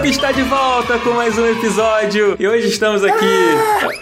Up está de volta com mais um episódio. E hoje estamos aqui.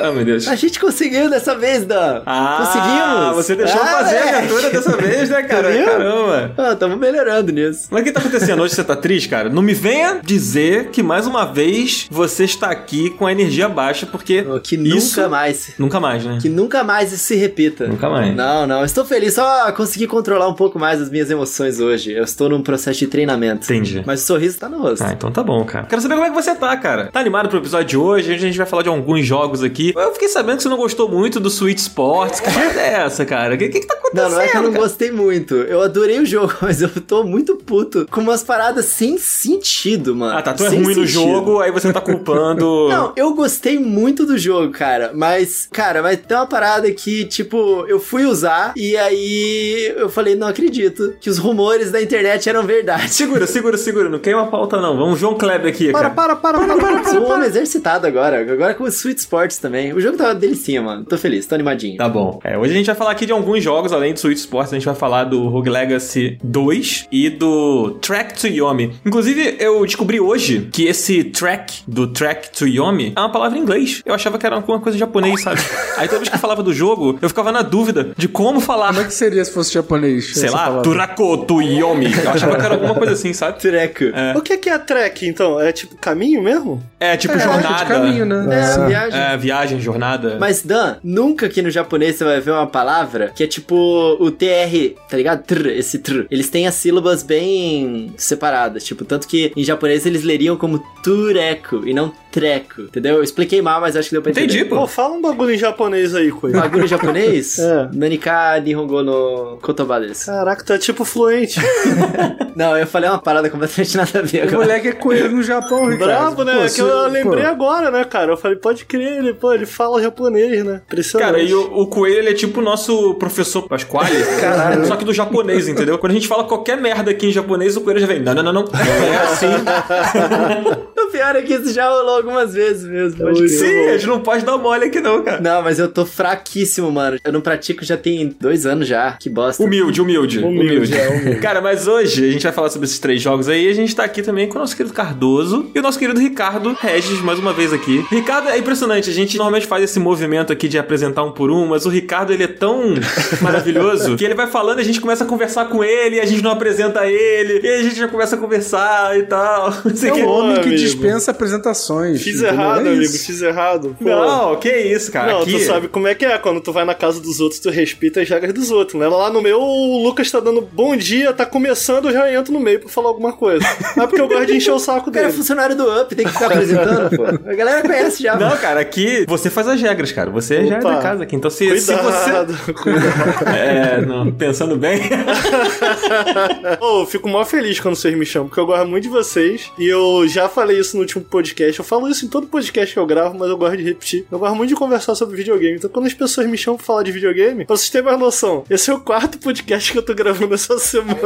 Ah, meu Deus. A gente conseguiu dessa vez, Dan. Ah, Conseguimos. Você deixou Ah, fazer a moleque. abertura dessa vez, né, cara? Caramba. Ah, tamo melhorando nisso. Mas o que tá acontecendo hoje? Você tá triste, cara? Não me venha dizer que mais uma vez você está aqui com a energia baixa, porque. Oh, que isso- nunca mais. Nunca mais, né? Que nunca mais isso se repita. Nunca mais. Não, não. Estou feliz. Só consegui controlar um pouco mais as minhas emoções hoje. Eu estou num processo de treinamento. Entendi. Mas o sorriso tá no rosto. Ah, então tá bom, cara. Quero saber como é que você tá, cara. Tá animado pro episódio de hoje? A gente vai falar de alguns jogos aqui. Eu fiquei sabendo que você não gostou muito do Switch Sports. Que merda é essa, cara? O que, que, que tá acontecendo? Não, não é que eu não cara? gostei muito. Eu adorei o jogo, mas eu tô muito puto com umas paradas sem sentido, mano. Ah, tá. Tu é Sem ruim no sentido. jogo, aí você tá culpando. Não, eu gostei muito do jogo, cara. Mas, cara, vai ter uma parada que, tipo, eu fui usar e aí eu falei, não acredito que os rumores da internet eram verdade. Segura, segura, segura. Não queima a pauta, não. Vamos João Kleber aqui, Para, cara. para, para, para, para, Sou um para. homem exercitado agora. Agora com o Sweet Sports também. O jogo tava delicinha, mano. Tô feliz, tô animadinho. Tá bom. É, hoje a gente vai falar aqui de alguns jogos, além do Switch Sports, a gente vai falar do Rogue Legacy 2 e do Track to Yomi. Inclusive, eu descobri hoje que esse track do Track to Yomi é uma palavra em inglês. Eu achava que era alguma coisa em japonês, sabe? Aí toda vez que eu falava do jogo, eu ficava na dúvida de como falar. Como é que seria se fosse japonês? Sei lá? Turako to Yomi. Eu achava que era alguma coisa assim, sabe? Treco. É. O que que é trek, então? É tipo caminho mesmo? É tipo É, jornada. de caminho, né? É, Sim. viagem. É, viagem, jornada. Mas, Dan, nunca aqui no japonês você vai ver uma palavra que é tipo o TR, tá ligado? Tr, esse tr. Eles têm as sílabas bem separadas. Tipo, tanto que em japonês eles leriam como tureco e não treco. Entendeu? Eu expliquei mal, mas acho que deu pra entender. Entendi, pô. Pô, fala um bagulho em japonês aí, Coelho. Bagulho japonês? É. Nanika Nihongo no Kotoba desu. Caraca, tá tipo fluente. Não, eu falei uma parada completamente nada a ver O agora. moleque é coelho no Japão, Ricardo. Bravo, né? Pô, que se- eu lembrei pô, agora, né, cara? Eu falei, pode crer, ele, pô, ele fala japonês, né? Impressionante. Cara, e o, o Coelho, ele é tipo o nosso professor Pasquale, Caralho. só que do japonês, entendeu? Quando a gente fala qualquer merda aqui em japonês, o Coelho já vem, não, não, não, não, é assim. O pior é que isso já rolou algumas vezes mesmo. pode crer. Sim, a gente não pode dar mole aqui não, cara. Não, mas eu tô fraquíssimo, mano. Eu não pratico já tem dois anos já. Que bosta. Humilde, humilde, humilde. Humilde, é, humilde. Cara, mas hoje a gente vai falar sobre esses três jogos aí. e A gente tá aqui também com o nosso querido Cardoso e o nosso querido Ricardo Regis, mais uma vez aqui. Ricardo, é impressionante. A gente normalmente faz esse movimento aqui de apresentar um por um, mas o Ricardo, ele é tão maravilhoso que ele vai falando e a gente começa a conversar com ele e a gente não apresenta ele. E a gente já começa a conversar e tal. É um homem que amigo. dispensa apresentações. Fiz entendeu? errado, É amigo, isso. fiz errado. Pô. Não, que isso, cara. Não, aqui... tu sabe como é que é. Quando tu vai na casa dos outros, tu respeita as regras dos outros, né? Lá no meu, o Lucas tá dando bom dia, tá começando, eu já entro no meio pra falar alguma coisa. Mas porque eu gosto de encher o saco é dele. Funcionário do Up, tem que ficar apresentando, pô. A galera conhece já, Não, mano. cara, aqui você faz as regras, cara. Você já é Opa. da casa aqui. Então, se, se você. Cuidado, cuidado. É, não, pensando bem. Ô, eu fico mó feliz quando vocês me chamam, porque eu gosto muito de vocês. E eu já falei isso no último podcast. Eu falo isso em todo podcast que eu gravo, mas eu gosto de repetir. Eu gosto muito de conversar sobre videogame. Então, quando as pessoas me chamam pra falar de videogame, pra vocês terem mais noção, esse é o quarto podcast que eu tô gravando essa semana.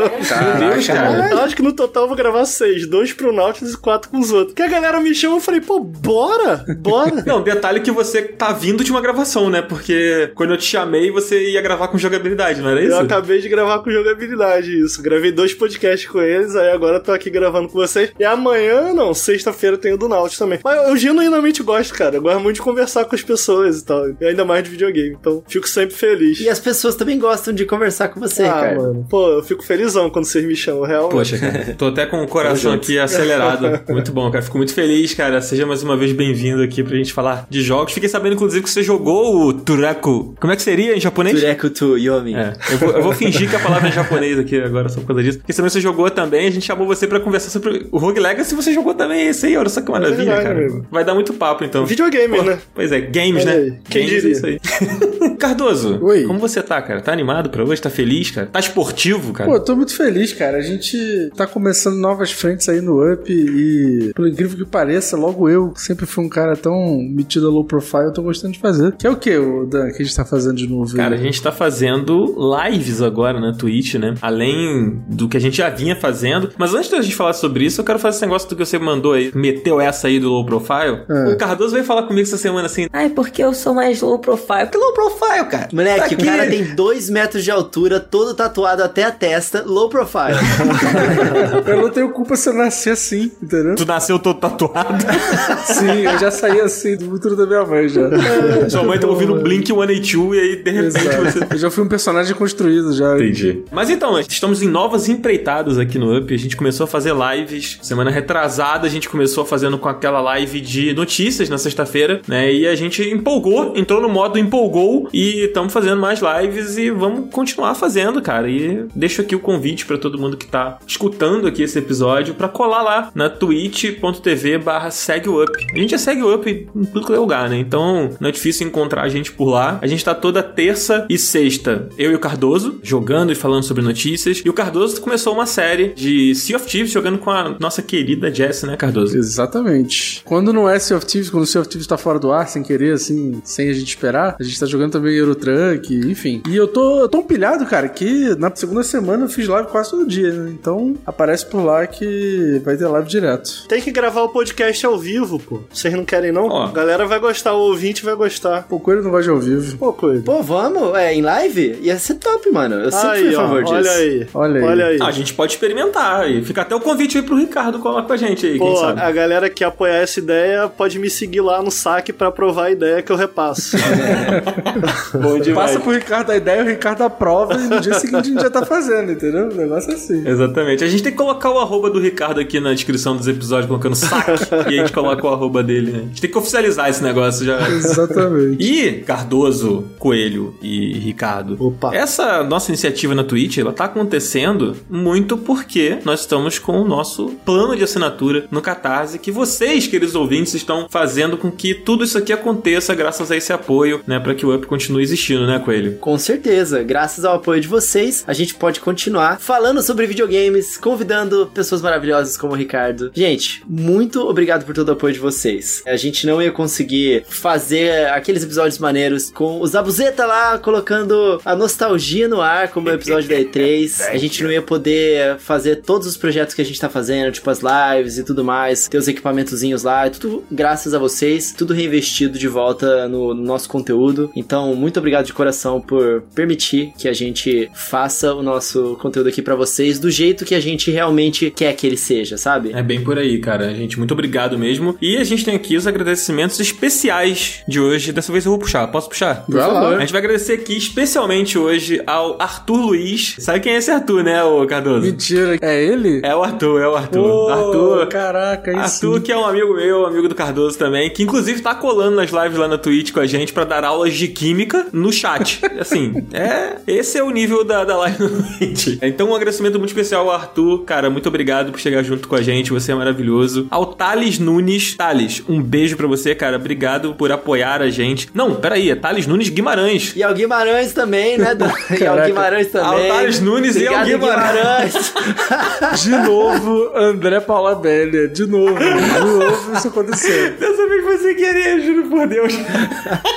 Meu Deus, cara. Eu acho que no total eu vou gravar seis: dois pro Nautilus e quatro com os outros. Que a galera me chama, eu falei, pô, bora, bora. Não, detalhe que você tá vindo de uma gravação, né? Porque quando eu te chamei, você ia gravar com jogabilidade, não era isso? Eu acabei de gravar com jogabilidade isso. Gravei dois podcasts com eles, aí agora tô aqui gravando com vocês. E amanhã, não, sexta-feira tem o do Nautilus também. Mas eu genuinamente gosto, cara. Eu gosto muito de conversar com as pessoas e tal. E ainda mais de videogame. Então, fico sempre feliz. E as pessoas também gostam de conversar com você, ah, cara. mano. Pô, eu fico felizão quando vocês me chamam, real. Poxa, cara, tô até com o coração aqui acelerado. Muito bom, cara. Fico muito feliz, cara. Seja mais uma vez bem-vindo aqui pra gente falar de jogos. Fiquei sabendo, inclusive, que você jogou o Turaku. Como é que seria em japonês? Tureco tu, Yomi. É, eu vou, eu vou fingir que a palavra é japonês aqui agora, só por causa disso. Porque também você jogou também, a gente chamou você pra conversar sobre o Rogue Legacy, você jogou também esse aí, olha só que maravilha, verdade, cara. amigo. Vai dar muito papo, então. Videogame, Pô, né? Pois é, games, Olha né? aí, quem games diria? é isso aí. Cardoso, Oi. como você tá, cara? Tá animado pra hoje? Tá feliz, cara? Tá esportivo, cara? Pô, eu tô muito feliz, cara. A gente tá começando novas frentes aí no Up e, pelo incrível que pareça, logo eu, que sempre fui um cara tão metido a low profile, eu tô gostando de fazer. Que é o que, Dan, que a gente tá fazendo de novo? Cara, a aí? gente tá fazendo lives agora na Twitch, né? Além do que a gente já vinha fazendo. Mas antes da gente falar sobre isso, eu quero fazer esse negócio do que você mandou aí. meteu essa aí do low profile, É. o Cardoso veio falar comigo essa semana assim, Ai, porque eu sou mais low profile. Que low profile, cara? Moleque, Tá o aqui. cara tem 2 metros de altura, todo tatuado até a testa, low profile. Eu não tenho culpa se eu nasci assim, entendeu? Tu nasceu todo tatuado. Sim, eu já saí assim do útero da minha mãe já. Sua mãe tá ouvindo Blink 182 e aí de repente você Exato. Eu já fui um personagem construído já. Entendi. Mas então, estamos em novas empreitadas aqui no Up. A gente começou a fazer lives. Semana retrasada, a gente começou fazendo com aquela live de notícias na sexta-feira, né? E a gente empolgou, entrou no modo empolgou e estamos fazendo mais lives e vamos continuar fazendo, cara. E deixo aqui o convite pra todo mundo que tá escutando aqui esse episódio pra colar lá na twitch.tv barra segue o up. A gente já segue o up em tudo que é lugar, né? Então não é difícil encontrar a gente por lá. A gente tá toda terça e sexta, eu e o Cardoso, jogando e falando sobre notícias. E o Cardoso começou uma série de Sea of Thieves jogando com a nossa querida Jess, né, Cardoso? Exatamente. Quando não é Sea of Thieves, quando o Sea of Thieves tá fora do ar, sem querer, assim, sem a gente esperar, a gente tá jogando também Eurotruck, enfim. E eu tô tão pilhado, cara, que na segunda semana eu fiz live quase todo dia, né? Então aparece por lá que vai ter live direto. Tem que gravar o podcast ao vivo, pô. Vocês não querem, não? Ó. A galera vai gostar, o ouvinte vai gostar. Pô, Coelho não gosta de ao vivo. Pô, coisa. Pô, vamos? É, em live? Ia ser top, mano. Eu sempre fui Aí, a ó, favor disso. olha aí. Olha aí. Olha aí. Ah, a gente pode experimentar. E fica até o convite aí pro Ricardo colar com a gente aí, quem Pô, sabe. a galera que apoiar essa ideia pode me seguir lá no saque pra aprovar a ideia que eu repasso. Bom demais. Passa pro Ricardo a ideia, o Ricardo aprova e no dia seguinte a gente já tá fazendo, entendeu? O negócio é assim. Exatamente. A gente tem que colocar o arroba do Ricardo aqui na descrição dos episódios, colocando saque. e a gente coloca o arroba dele, né? A gente tem que oficializar esse negócio já. Exatamente. E Cardoso, Coelho e Ricardo. Opa. Essa nossa iniciativa na Twitch, ela tá acontecendo muito porque nós estamos com o nosso plano de assinatura no Catarse, que vocês, queridos ouvintes, estão fazendo com que tudo isso aqui aconteça graças a esse apoio, né, para que o Up continue existindo, né, Coelho? Com certeza, graças ao apoio de vocês, a gente pode continuar falando sobre videogames, convidando pessoas maravilhosas como o Ricardo. Gente, muito obrigado por todo o apoio de vocês. A gente não ia conseguir fazer aqueles episódios maneiros com o Zabuzeta lá colocando a nostalgia no ar, como o episódio da E3. A gente não ia poder fazer todos os projetos que a gente tá fazendo, tipo as lives e tudo mais, ter os equipamentozinhos lá, tudo graças a vocês, tudo reinvestido de volta no nosso conteúdo. Então, muito obrigado de coração por permitir que a gente faça o nosso conteúdo aqui pra vocês do jeito que a gente realmente quer que ele seja, sabe? É bem por aí, cara. Gente, muito obrigado mesmo. E a gente tem aqui os agradecimentos especiais de hoje. Dessa vez eu vou puxar. Posso puxar? Vai lá. A gente vai agradecer aqui especialmente hoje ao Arthur Luiz. Sabe quem é esse Arthur, né, ô Cardoso? Mentira. É ele? É o Arthur, é o Arthur. Pô, Arthur. Caraca, aí Arthur, que é um amigo meu, amigo do Cardoso também, que inclusive tá colando nas lives lá na Twitch com a gente pra dar aulas de química no chat. Assim, é. Esse é o nível da, da live no Twitch. Então, um agradecimento muito especial ao Arthur. Cara, muito obrigado por chegar junto com a gente. Você é maravilhoso. Ao Thales Nunes. Thales, um beijo pra você, cara. Obrigado por apoiar a gente. Não, peraí, é Thales Nunes Guimarães. E ao Guimarães também, né? Dan? E ao. Guimarães também. Ao Thales Nunes e ao Obrigado, Guimarães. De novo, André Paula Bélia. De novo. De novo isso aconteceu. Dessa vez foi sem querer, juro por Deus.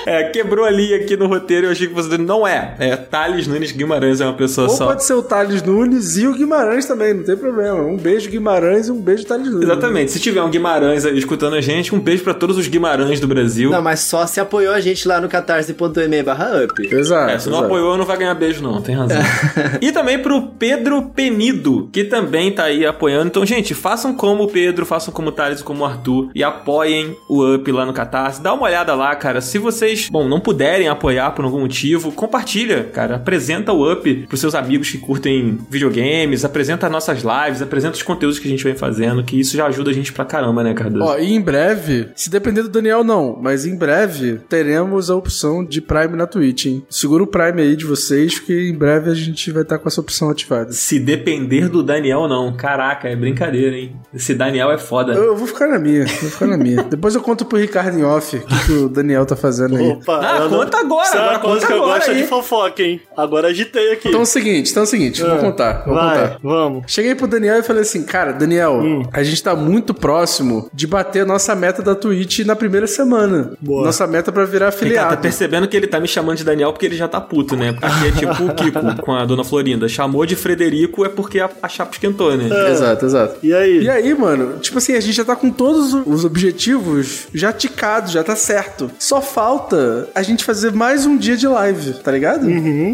É, quebrou a linha aqui no roteiro e eu achei que você. Não é. É Thales Nunes Guimarães, é uma pessoa Ou só. pode ser o Thales Nunes e o Guimarães também, não tem problema. Um beijo Guimarães e um beijo Thales Exatamente. Se tiver um Guimarães aí escutando a gente, um beijo pra todos os Guimarães do Brasil. Não, mas só se apoiou a gente lá no catarse.me barra up. Exato. É, se não exato. apoiou, não vai ganhar beijo, não. Tem razão. e também pro Pedro Penido, que também tá aí apoiando. Então, gente, façam como o Pedro, façam como o Thales e como o Arthur e apoiem o Up lá no Catarse. Dá uma olhada lá, cara. Se vocês, bom, não puderem apoiar por algum motivo, compartilha, cara. Apresenta o Up pros seus amigos que curtem videogames, apresenta nossas lives, apresenta os conteúdos que a gente vem fazendo, que isso já ajuda a gente pra caramba, né, Cardoso? Ó, e em breve, se depender do Daniel não, mas em breve teremos a opção de Prime na Twitch, hein? Segura o Prime aí de vocês, que em breve a gente vai estar com essa opção ativada. Se depender do Daniel, não. Caraca, é brincadeira, hein? Esse Daniel é foda. Eu, eu vou ficar na minha, vou ficar na minha. Depois eu conto pro Ricardo em off o que, que o Daniel tá fazendo aí. Opa, Ah, eu não- conta agora, é agora uma coisa conta que eu agora gosto aí. de fofoca, hein? Agora agitei aqui. Então é o seguinte, então é o seguinte, vou Ah, contar, vou Vai, contar. vamos. Cheguei pro Daniel e falei assim, cara, Daniel, Hum. a gente tá muito próximo de bater a nossa meta da Twitch na primeira semana. Boa. Nossa meta pra virar afiliado. tá percebendo que ele tá me chamando de Daniel porque ele já tá puto, né? Porque é tipo o Kiko com a dona Florinda. Chamou de Frederico é porque a, a chapa esquentou, né? Exato, exato. E aí? E aí, mano, tipo assim, a gente já tá com todos os objetivos já ticados, já tá certo. Só falta a gente fazer mais um dia de live, tá ligado?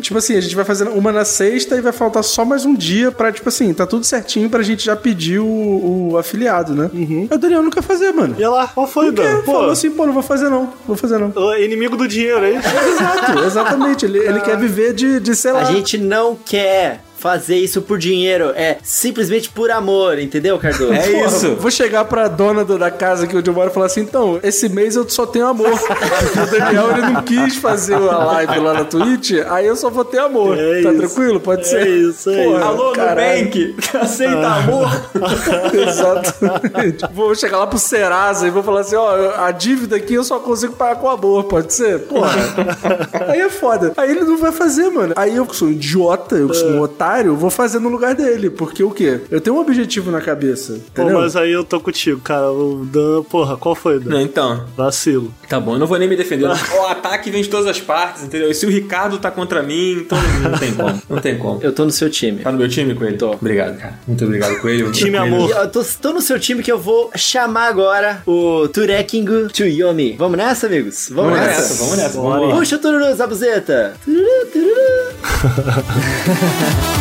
Tipo assim, a gente vai fazer uma na sexta e vai faltar só mais um dia pra, tipo assim, tá tudo certinho pra gente já pedir o, o afiliado, né? Aí o Daniel não quer fazer, mano. E lá, qual foi, Porque Dan? Pô, falou assim, pô, não vou fazer não, vou fazer não. o inimigo do dinheiro, é isso? Exato, exatamente. Ele, ele quer viver de, de, sei lá. A gente não quer fazer isso por dinheiro, é simplesmente por amor, entendeu, Cardoso? É Porra, isso. Vou chegar pra dona do- da casa aqui onde eu moro e falar assim: então, esse mês eu só tenho amor. o Daniel ele não quis fazer a live lá na Twitch, aí eu só vou ter amor. É tá isso. tranquilo? Pode É ser. isso, é Porra, isso. Alô, caralho. Nubank, aceita amor? Exatamente. Vou chegar lá pro Serasa e vou falar assim: ó, a dívida aqui eu só consigo pagar com amor, pode ser? Porra. aí é foda. Aí ele não vai fazer, mano. Aí eu que sou um idiota, eu que sou um otário, vou fazer no lugar dele. Porque o quê? Eu tenho um objetivo na cabeça. Pô, Entendeu? mas aí eu tô contigo, cara. O Dan, porra, qual foi, Dan? Não, então, Vacilo. tá bom, eu não vou nem me defender. O ataque vem de todas as partes, entendeu? E se o Ricardo tá contra mim, então não tem como. Não tem como. Eu tô no seu time. Tá no meu time, Coelho? Tô. Obrigado, cara. Muito obrigado, Coelho. Time Coelho. amor. Eu tô, tô no seu time que eu vou chamar agora o Turekingu Tuyomi. Vamos nessa, amigos? Vamos, Vamos nessa. nessa, vamos nessa, vamos lá. Puxa o tururu, Zabuzeta. Tururu, tururu.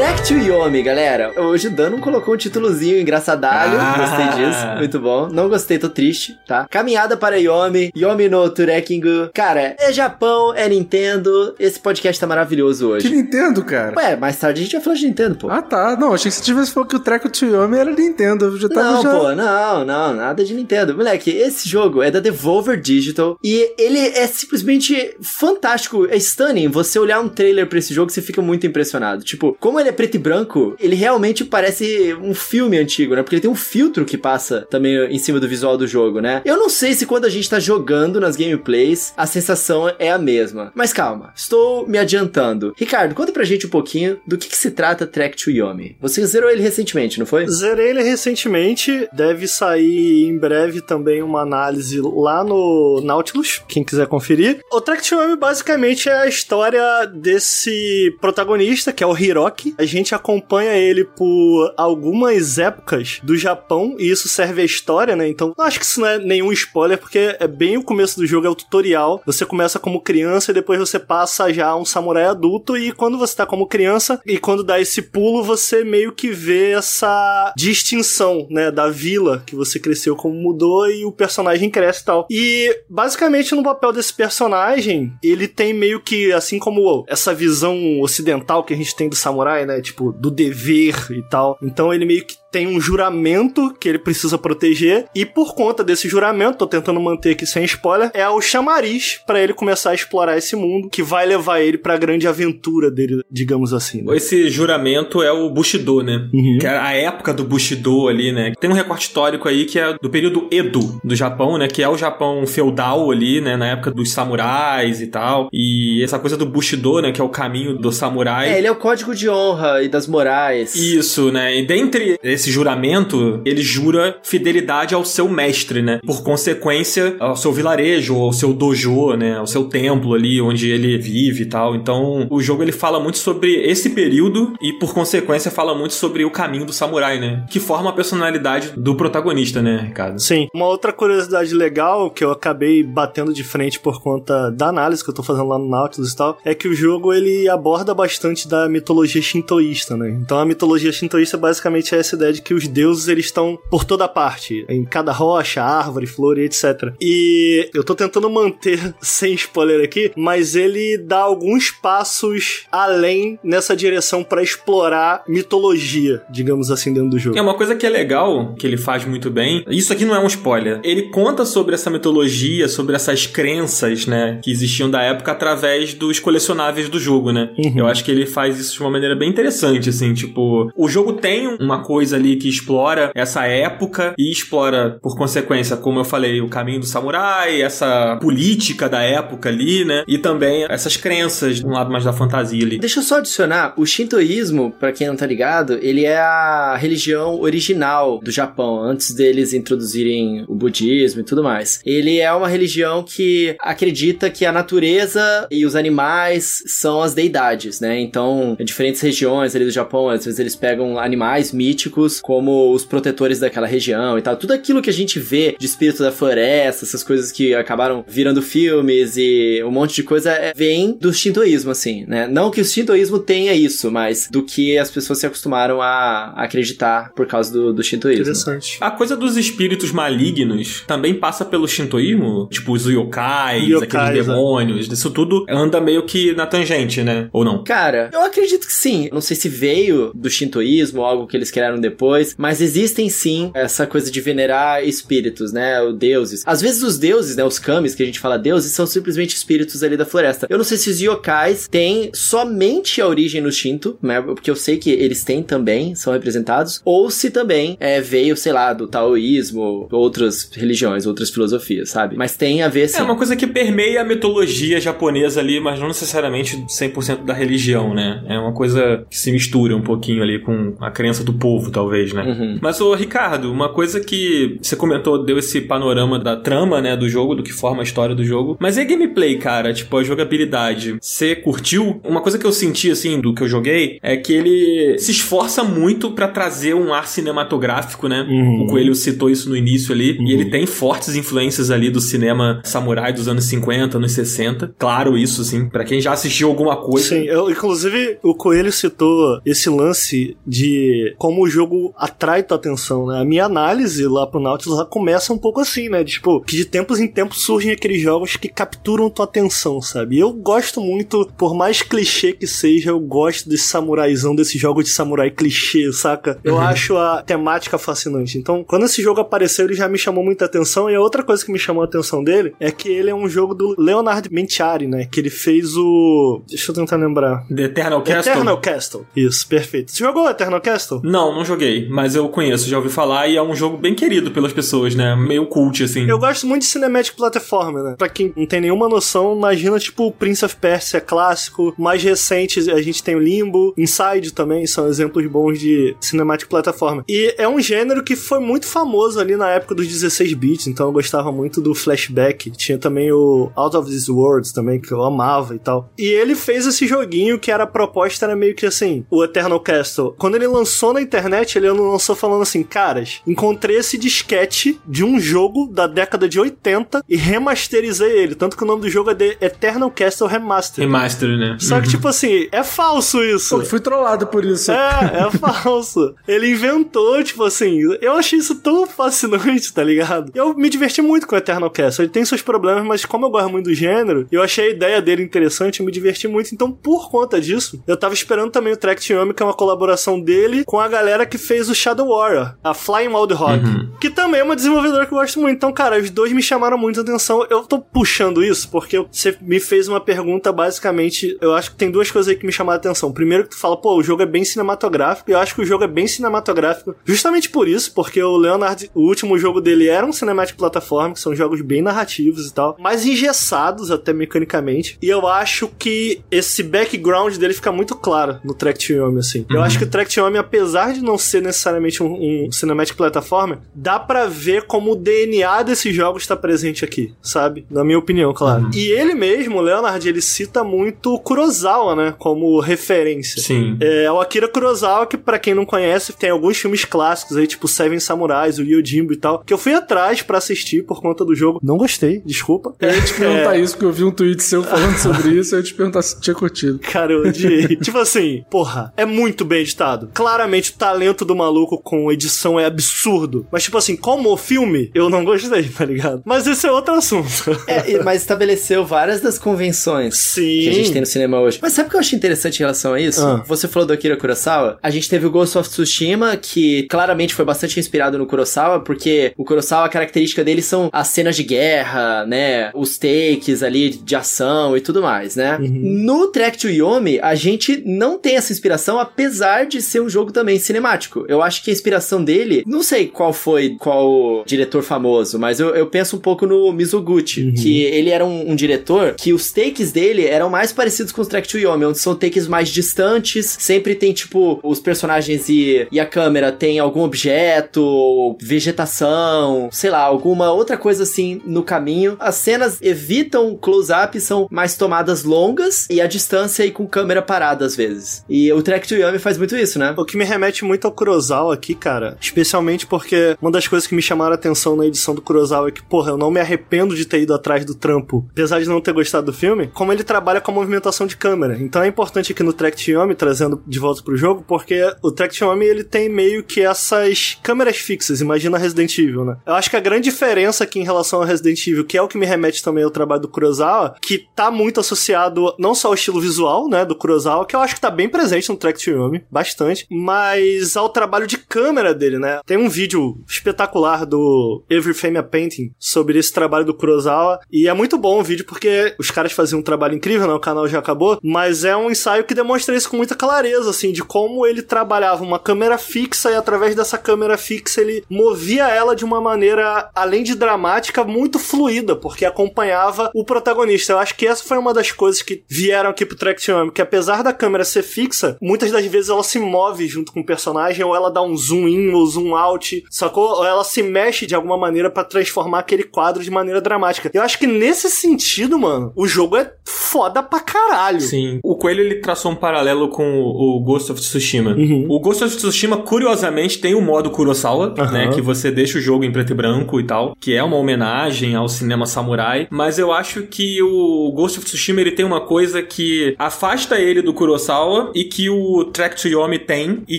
To Yomi, galera. Hoje o Dan não colocou um títulozinho engraçadalho. Ah. Gostei disso. Muito bom. Não gostei, tô triste, tá? Caminhada para Yomi. Yomi no Turekingu. Cara, é Japão, é Nintendo. Esse podcast tá maravilhoso Que hoje. Nintendo, cara? Ué, mais tarde a gente vai falar de Nintendo, pô. Ah, tá. Não, achei que você tivesse falado que o treco Tsuyomi era Nintendo. Eu já tava Não, já... pô, não, não, nada de Nintendo. Moleque, esse jogo é da Devolver Digital e ele é simplesmente fantástico, é stunning. Você olhar um trailer pra esse jogo, você fica muito impressionado. Tipo, como ele é preto e branco, ele realmente parece um filme antigo, né? Porque ele tem um filtro que passa também em cima do visual do jogo, né? Eu não sei se quando a gente tá jogando nas gameplays, a sensação é a mesma. Mas calma, estou me adiantando. Ricardo, conta pra gente um pouquinho do que, que se trata Track to Yomi. Você zerou ele recentemente, não foi? Zerei ele recentemente, deve sair em breve também uma análise lá no Nautilus, quem quiser conferir. O Track to Yomi basicamente é a história desse protagonista, que é o Hiroki. A gente acompanha ele por algumas épocas do Japão, e isso serve à história, né? Então, eu acho que isso não é nenhum spoiler, porque é bem o começo do jogo, é o tutorial. Você começa como criança e depois você passa já a um samurai adulto, e quando você tá como criança, e quando dá esse pulo, você meio que vê essa distinção, né, da vila que você cresceu, como mudou e o personagem cresce e tal. E basicamente no papel desse personagem, ele tem meio que assim como essa visão ocidental que a gente tem do samurai, né, tipo do dever e tal. Então ele meio que tem um juramento que ele precisa proteger e por conta desse juramento, tô tentando manter aqui sem spoiler, é o chamariz pra ele começar a explorar esse mundo que vai levar ele pra grande aventura dele, digamos assim. né? Esse juramento é o Bushido, né? Uhum. Que é a época do Bushido ali, né? Tem um recorte histórico aí que é do período Edo do Japão, né? Que é o Japão feudal ali, né? Na época dos samurais e tal. E essa coisa do Bushido, né? Que é o caminho do samurai. É, ele é o código de honra e das morais. Isso, né? E dentre esse juramento, ele jura fidelidade ao seu mestre, né? Por consequência, ao seu vilarejo, ao seu dojo, né? Ao seu templo ali, onde ele vive e tal. Então, o jogo ele fala muito sobre esse período e, por consequência, fala muito sobre o caminho do samurai, né? Que forma a personalidade do protagonista, né, Ricardo? Sim. Uma outra curiosidade legal que eu acabei batendo de frente por conta da análise que eu tô fazendo lá no Nautilus e tal, é que o jogo ele aborda bastante da mitologia shintoísta, né? Então a mitologia shintoísta basicamente é essa ideia de que os deuses eles estão por toda parte, em cada rocha, árvore, flor e etc. E eu tô tentando manter sem spoiler aqui, mas ele dá alguns passos além nessa direção para explorar mitologia, digamos assim, dentro do jogo. É uma coisa que é legal, que ele faz muito bem. Isso aqui não é um spoiler. Ele conta sobre essa mitologia, sobre essas crenças, né, que existiam da época através dos colecionáveis do jogo, né? Uhum. Eu acho que ele faz isso de uma maneira bem interessante, assim, tipo, o jogo tem uma coisa ali que explora essa época e explora, por consequência, como eu falei, o caminho do samurai, essa política da época ali, né? E também essas crenças, um lado mais da fantasia ali. Deixa eu só adicionar, o shintoísmo, pra quem não tá ligado, ele é a religião original do Japão, antes deles introduzirem o budismo e tudo mais. Ele é uma religião que acredita que a natureza e os animais são as deidades, né? Então, em diferentes regiões ali do Japão, às vezes eles pegam animais míticos como os protetores daquela região e tal. Tudo aquilo que a gente vê de espírito da floresta, essas coisas que acabaram virando filmes e um monte de coisa, é, vem do shintoísmo, assim, né? Não que o shintoísmo tenha isso, mas do que as pessoas se acostumaram a acreditar por causa do, do shintoísmo. Interessante. A coisa dos espíritos malignos também passa pelo shintoísmo? Tipo, os yokais, Yokais, aqueles é. demônios, isso tudo anda meio que na tangente, né? Ou não? Cara, eu acredito que sim. Não sei se veio do shintoísmo ou algo que eles criaram depois, mas existem sim essa coisa de venerar espíritos, né? Os deuses. Às vezes os deuses, né? Os kamis, que a gente fala deuses, são simplesmente espíritos ali da floresta. Eu não sei se os yokais têm somente a origem no Shinto, né? Porque eu sei que eles têm também, são representados, ou se também é, veio, sei lá, do taoísmo, outras religiões, outras filosofias, sabe? Mas tem a ver sim. É uma coisa que permeia a mitologia japonesa ali, mas não necessariamente 100% da religião, né? É uma coisa que se mistura um pouquinho ali com a crença do povo, talvez, né? Uhum. Mas, ô Ricardo, uma coisa que você comentou, deu esse panorama da trama, né, do jogo, do que forma a história do jogo. Mas e a gameplay, cara? Tipo, a jogabilidade. Você curtiu? Uma coisa que eu senti, assim, do que eu joguei, é que ele se esforça muito pra trazer um ar cinematográfico, né? Uhum. O Coelho citou isso no início ali. E ele tem fortes influências ali do cinema samurai dos anos 50, anos 60. Claro, isso, assim, pra quem já assistiu alguma coisa. Sim, eu, inclusive o Coelho citou esse lance de como o jogo atrai tua atenção, né? A minha análise lá pro Nautilus lá começa um pouco assim, né? Tipo, que de tempos em tempos surgem aqueles jogos que capturam tua atenção, sabe? E eu gosto muito, por mais clichê que seja, eu gosto desse samuraizão, desse jogo de samurai clichê, saca? Eu acho a temática fascinante. Então, quando esse jogo apareceu, ele já me chamou muita atenção. E a outra coisa que me chamou a atenção dele é que ele é um jogo do Leonard Mentiari, né? Que ele fez o. Deixa eu tentar lembrar. The Eternal Castle? Eternal Castle. Isso, perfeito. Você jogou Eternal Castle? Não, não joguei, mas eu conheço, já ouvi falar e é um jogo bem querido pelas pessoas, né? Meio cult, assim. Eu gosto muito de Cinematic Platform, né? Pra quem não tem nenhuma noção, imagina tipo Prince of Persia clássico, mais recente a gente tem o Limbo, Inside também, são exemplos bons de Cinematic Platform. E é um gênero que foi muito famoso ali na época dos 16 bits, então eu gostava muito do Flashback. Tinha também o Out of This World também, que eu amava e tal. E ele fez esse joguinho que era a proposta, era meio que assim, o Eternal Castle. Quando ele lançou na internet, ele lançou falando assim, caras, encontrei esse disquete de um jogo da década de 80 e remasterizei ele. Tanto que o nome do jogo é The Eternal Castle Remastered. Remaster, né? Só que, tipo assim, é falso isso. Pô, fui trollado por isso. É, é falso. Ele inventou, tipo assim, eu achei isso tão fascinante, tá ligado? Eu me diverti muito com o Eternal Castle. Ele tem seus problemas, mas como eu gosto muito do gênero, eu achei a ideia dele interessante, eu me diverti muito. Então, por conta disso, eu tava esperando também o Track Yomi, que é uma colaboração dele com a galera que fez o Shadow Warrior, a Flying Wild Hog, que também é uma desenvolvedora que eu gosto muito. Então, cara, os dois me chamaram muita atenção. Eu tô puxando isso porque você me fez uma pergunta, basicamente, eu acho que tem duas coisas aí que me chamaram a atenção. Primeiro que tu fala, pô, o jogo é bem cinematográfico, e eu acho que o jogo é bem cinematográfico justamente por isso, porque o Leonard, o último jogo dele era um cinematic platform, que são jogos bem narrativos e tal, mais engessados até mecanicamente, e eu acho que esse background dele fica muito claro no Track to Yomi, assim. Eu acho que o Track to Yomi, apesar de não ser necessariamente um, um cinematic platform, dá pra ver como o DNA desses jogos tá presente aqui, sabe? Na minha opinião, claro. E ele mesmo, o Leonard, ele cita muito Kurosawa, né, como referência. Sim. É o Akira Kurosawa, que pra quem não conhece, tem alguns filmes clássicos aí, tipo Seven Samurais, o Yojimbo e tal, que eu fui atrás pra assistir por conta do jogo. Não gostei, desculpa. Eu ia te perguntar É. isso, porque eu vi um tweet seu falando sobre isso, eu ia te perguntar se tinha curtido. Cara, eu odiei. tipo assim, porra, é muito bem editado. Claramente o talento talento do maluco com edição é absurdo. Mas, tipo assim, como filme, eu não gostei, tá ligado? Mas esse é outro assunto. É, mas estabeleceu várias das convenções Sim. que a gente tem no cinema hoje. Mas sabe o que eu acho interessante em relação a isso? Ah. Você falou do Akira Kurosawa. A gente teve o Ghost of Tsushima, que claramente foi bastante inspirado no Kurosawa, porque o Kurosawa, a característica dele são as cenas de guerra, né? Os takes ali de ação e tudo mais, né? No Trek to Yomi, a gente não tem essa inspiração, apesar de ser um jogo também cinemático. Eu acho que a inspiração dele, não sei qual foi, qual diretor famoso, mas eu, eu penso um pouco no Mizoguchi, que ele era um, um diretor que os takes dele eram mais parecidos com os Trek to Yomi, onde são takes mais distantes, sempre tem, tipo, os personagens e, e a câmera tem algum objeto, vegetação, sei lá, alguma outra coisa assim no caminho. As cenas evitam close-up, são mais tomadas longas e a distância e com câmera parada às vezes. E o Trek to Yomi faz muito isso, né? O que me remete muito ao Kurosawa aqui, cara, especialmente porque uma das coisas que me chamaram a atenção na edição do Kurosawa é que, porra, eu não me arrependo de ter ido atrás do trampo, apesar de não ter gostado do filme, como ele trabalha com a movimentação de câmera. Então é importante aqui no to Yomi, trazendo de volta pro jogo, porque o to Yomi, ele tem meio que essas câmeras fixas, imagina Resident Evil, né? Eu acho que a grande diferença aqui em relação a Resident Evil, que é o que me remete também ao trabalho do Kurosawa, que tá muito associado não só ao estilo visual, né, do Kurosawa, que eu acho que tá bem presente no to Yomi, bastante, mas ao trabalho de câmera dele, né? Tem um vídeo espetacular do Every Painting sobre esse trabalho do Kurosawa, e é muito bom o vídeo porque os caras faziam um trabalho incrível, né? O canal já acabou, mas é um ensaio que demonstra isso com muita clareza, assim, de como ele trabalhava uma câmera fixa e através dessa câmera fixa ele movia ela de uma maneira, além de dramática, muito fluida, porque acompanhava o protagonista. Eu acho que essa foi uma das coisas que vieram aqui pro Trek to Yomi, que apesar da câmera ser fixa, muitas das vezes ela se move junto com o personagem, ou ela dá um zoom in ou zoom out, sacou? Ou ela se mexe de alguma maneira pra transformar aquele quadro de maneira dramática. Eu acho que nesse sentido, mano, o jogo é foda pra caralho. Sim. O Coelho ele traçou um paralelo com o Ghost of Tsushima. Uhum. O Ghost of Tsushima, curiosamente, tem o modo Kurosawa, Aham. né? Que você deixa o jogo em preto e branco e tal, que é uma homenagem ao cinema samurai. Mas eu acho que o Ghost of Tsushima ele tem uma coisa que afasta ele do Kurosawa e que o Track to Yomi tem e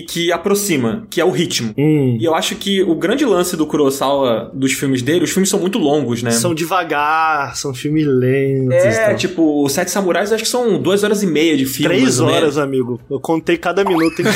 que aproxima, que é o ritmo. Hum. E eu acho que o grande lance do Kurosawa, dos filmes dele, os filmes são muito longos, né? São devagar, são filmes lentos. É, tal. tipo, os Sete Samurais acho que são duas horas e meia de filme. Três horas, amigo. Eu contei cada minuto. hein?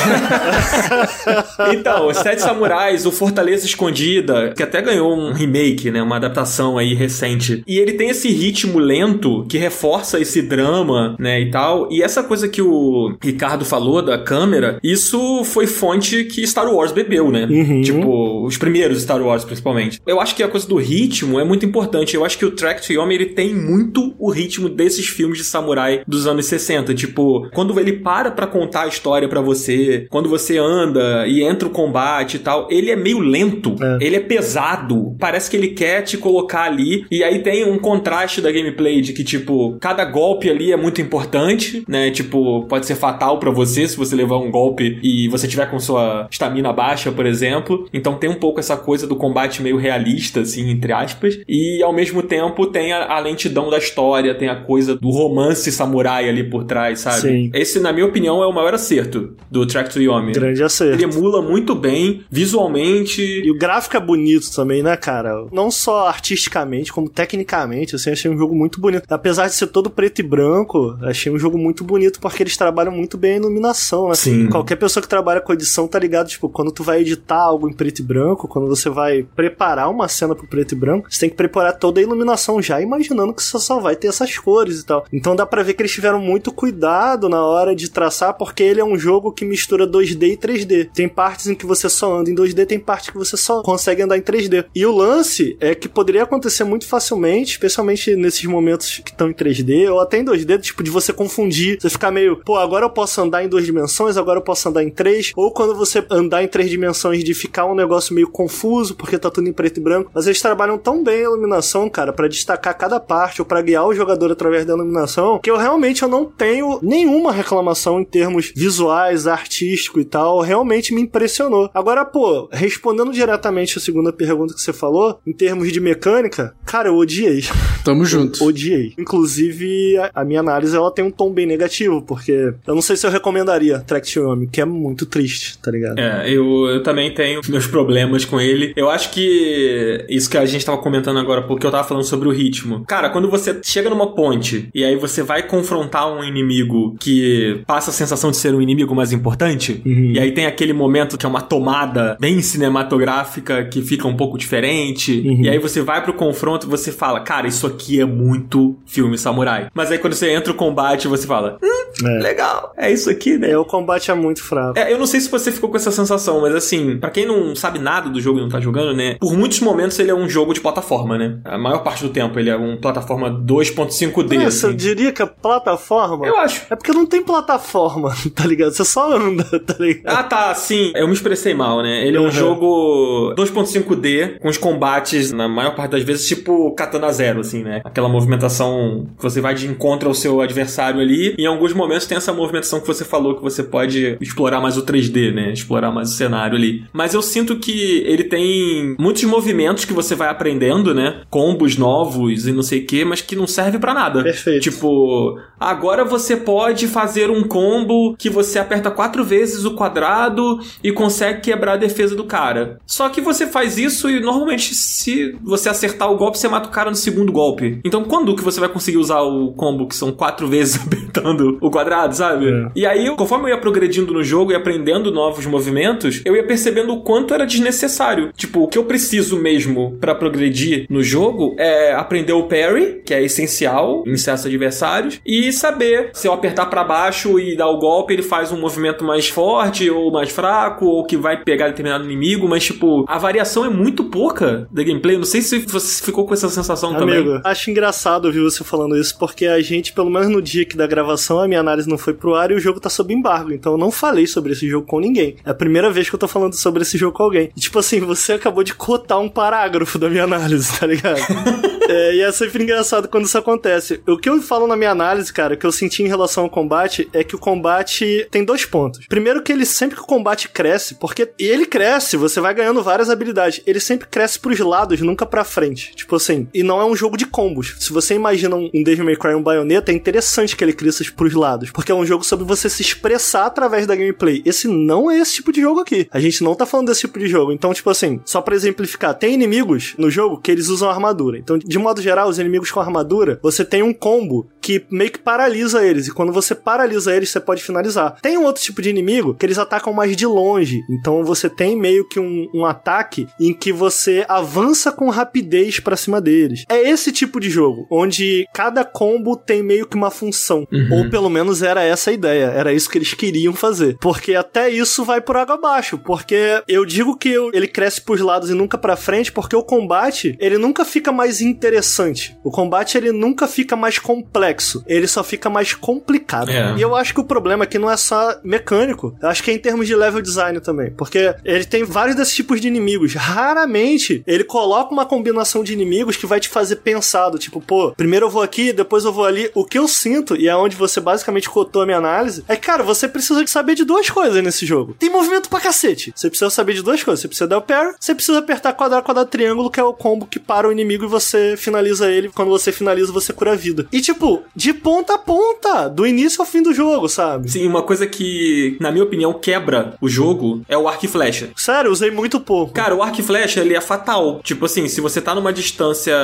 Então, os Sete Samurais, o Fortaleza Escondida, que até ganhou um remake, né? Uma adaptação aí recente. E ele tem esse ritmo lento que reforça esse drama, né? E tal. E essa coisa que o Ricardo falou da câmera, isso foi fonte que Star Wars bebeu, né? Uhum. Tipo, os primeiros Star Wars, principalmente. Eu acho que a coisa do ritmo é muito importante. Eu acho que o Track to Yomi, ele tem muito o ritmo desses filmes de samurai dos anos 60. Tipo, quando ele para pra contar a história pra você, quando você anda e entra o combate e tal, ele é meio lento, É. ele é pesado, parece que ele quer te colocar ali, e aí tem um contraste da gameplay de que, tipo, cada golpe ali é muito importante, né? Tipo, pode ser fatal pra você se você levar um golpe e você tiver com sua estamina baixa, por exemplo. Então tem um pouco essa coisa do combate meio realista, assim, entre aspas, e ao mesmo tempo tem a, a lentidão da história, tem a coisa do romance samurai ali por trás, sabe? Sim. Esse, na minha opinião, é o maior acerto do Track to Yomi. Grande acerto. Ele emula muito bem, visualmente. E o gráfico é bonito também, né, cara? Não só artisticamente, como tecnicamente, assim, achei um jogo muito bonito. Apesar de ser todo preto e branco, achei um jogo muito bonito porque eles trabalham muito bem a iluminação, né? Sim. Qualquer pessoa que trabalha com edição tá ligado, tipo, quando tu vai editar algo em preto e branco, quando você vai preparar uma cena pro preto e branco, você tem que preparar toda a iluminação já imaginando que você só vai ter essas cores e tal. Então dá pra ver que eles tiveram muito cuidado na hora de traçar, porque ele é um jogo que mistura 2D e 3D. Tem partes em que você só anda em 2D, tem partes que você só consegue andar em 3D. E o lance é que poderia acontecer muito facilmente, especialmente nesses momentos que estão em 3D, ou até em 2D, tipo, de você confundir. Você ficar meio, pô, agora eu posso andar em duas dimensões, agora eu posso andar em três. Ou quando você andar em três dimensões, de ficar um negócio meio confuso, porque tá tudo em preto e branco. Mas eles trabalham tão bem a iluminação, cara, pra destacar cada parte, ou pra guiar o jogador através da iluminação, que eu realmente eu não tenho nenhuma reclamação em termos visuais, artístico e tal. Realmente me impressionou. Agora, pô, respondendo diretamente a segunda pergunta que você falou, em termos de mecânica, cara, eu odiei. Tamo junto. Odiei. Inclusive, a, minha análise ela tem um tom bem negativo, porque eu não sei se eu recomendaria Track to Yomi, que é muito triste, tá ligado? É, eu, eu também tenho meus problemas com ele. Eu acho que isso que a gente tava comentando agora, porque eu tava falando sobre o ritmo. Cara, quando você chega numa ponte e aí você vai confrontar um inimigo que passa a sensação de ser um inimigo mais importante, e aí tem aquele momento que é uma tomada bem cinematográfica que fica um pouco diferente, e aí você vai pro confronto e você fala, cara, isso aqui é muito filme samurai. Mas aí quando você entra o combate, você fala, hum, É. legal, é isso aqui, né? É, o combate é muito fraco. É, eu não sei se você ficou com essa sensação, mas assim, pra quem não sabe nada do jogo e não tá jogando, né? Por muitos momentos ele é um jogo de plataforma, né? A maior parte do tempo ele é um plataforma 2.5D. Nossa, eu assim. diria que a plataforma. Eu acho. É porque não tem plataforma, tá ligado? Você só anda, tá ligado? Ah, tá, sim. Eu me expressei mal, né? Ele é um Uhum. jogo 2.5D, com os combates, na maior parte das vezes, tipo Katana Zero, assim, né? Aquela movimentação que você vai de encontro ao seu adversário ali. E em alguns momentos tem essa movimentação que você falou que você pode explorar mais o 3D, né? Explorar mais o cenário ali. Mas eu sinto que ele tem muitos movimentos que você vai aprendendo, né? Combos novos e não sei o que, mas que não serve pra nada. Perfeito. Tipo, agora você pode fazer um combo que você aperta quatro vezes o quadrado e consegue quebrar a defesa do cara. Só que você faz isso e normalmente se você acertar o golpe, você mata o cara no segundo golpe. Então quando que você vai conseguir usar o combo que são quatro vezes apertando o quadrado, sabe? É. E aí, conforme eu ia progredindo no jogo e aprendendo novos movimentos, eu ia percebendo o quanto era desnecessário. Tipo, o que eu preciso mesmo pra progredir no jogo é aprender o parry, que é essencial em certos adversários, e saber se eu apertar pra baixo e dar o golpe, ele faz um movimento mais forte ou mais fraco, ou que vai pegar determinado inimigo, mas tipo, a variação é muito pouca da gameplay. Não sei se você ficou com essa sensação também. Amigo, acho engraçado ouvir você falando isso, porque a gente, pelo menos no dia que da gravação, a minha análise não foi pro ar e o jogo tá sob embargo. Então eu não falei sobre esse jogo com ninguém. É a primeira vez que eu tô falando sobre esse jogo com alguém. E, tipo assim, você acabou de cotar um parágrafo da minha análise, tá ligado? é, e é sempre engraçado quando isso acontece. O que eu falo na minha análise, cara, que eu senti em relação ao combate, é que o combate tem dois pontos. Primeiro que ele sempre que o combate cresce, porque ele cresce, você vai ganhando várias habilidades. Ele sempre cresce pros lados, nunca pra frente. Tipo assim, e não é um jogo de combos. Se você imagina um um Devil May Cry um Bayonetta, é interessante que ele cresça pros lados, porque é um jogo sobre você se expressar através da gameplay. Esse não é esse tipo de jogo aqui. A gente não tá falando desse tipo de jogo. Então, tipo assim, só pra exemplificar, tem inimigos no jogo que eles usam armadura. Então, de modo geral, os inimigos com armadura, você tem um combo que meio que paralisa eles. E quando você paralisa eles, você pode finalizar. Tem um outro tipo de inimigo que eles atacam mais de longe. Então você tem meio que um, um ataque em que você avança com rapidez pra cima deles. É esse tipo de jogo, onde cada combo tem meio que uma função. Ou pelo menos era essa a ideia. Era isso que eles queriam fazer. Porque até isso vai por água abaixo. Porque eu digo que ele cresce pros lados e nunca pra frente, porque o combate, ele nunca fica mais interessante. O combate, ele nunca fica mais complexo. Ele só fica mais complicado. É. E eu acho que o problema aqui não é só mecânico. Eu acho que é em termos de level design também. Porque ele tem vários desses tipos de inimigos. Raramente ele coloca uma combinação de inimigos que vai te fazer pensar do tipo, pô, primeiro eu vou aqui, depois eu vou ali. O que eu sinto, e é onde você basicamente cotou a minha análise, é que, cara, você precisa saber de duas coisas nesse jogo. Tem movimento pra cacete. Você precisa saber de duas coisas. Você precisa dar o parry, você precisa apertar quadrado, quadrado, triângulo, que é o combo que para o inimigo e você finaliza ele. Quando você finaliza, você cura a vida. E tipo, de ponta a ponta, do início ao fim do jogo, sabe? Sim, uma coisa que, na minha opinião, quebra o jogo é o arco e flecha. Sério, usei muito pouco. Cara, o arco e flecha, ele é fatal. Tipo assim, se você tá numa distância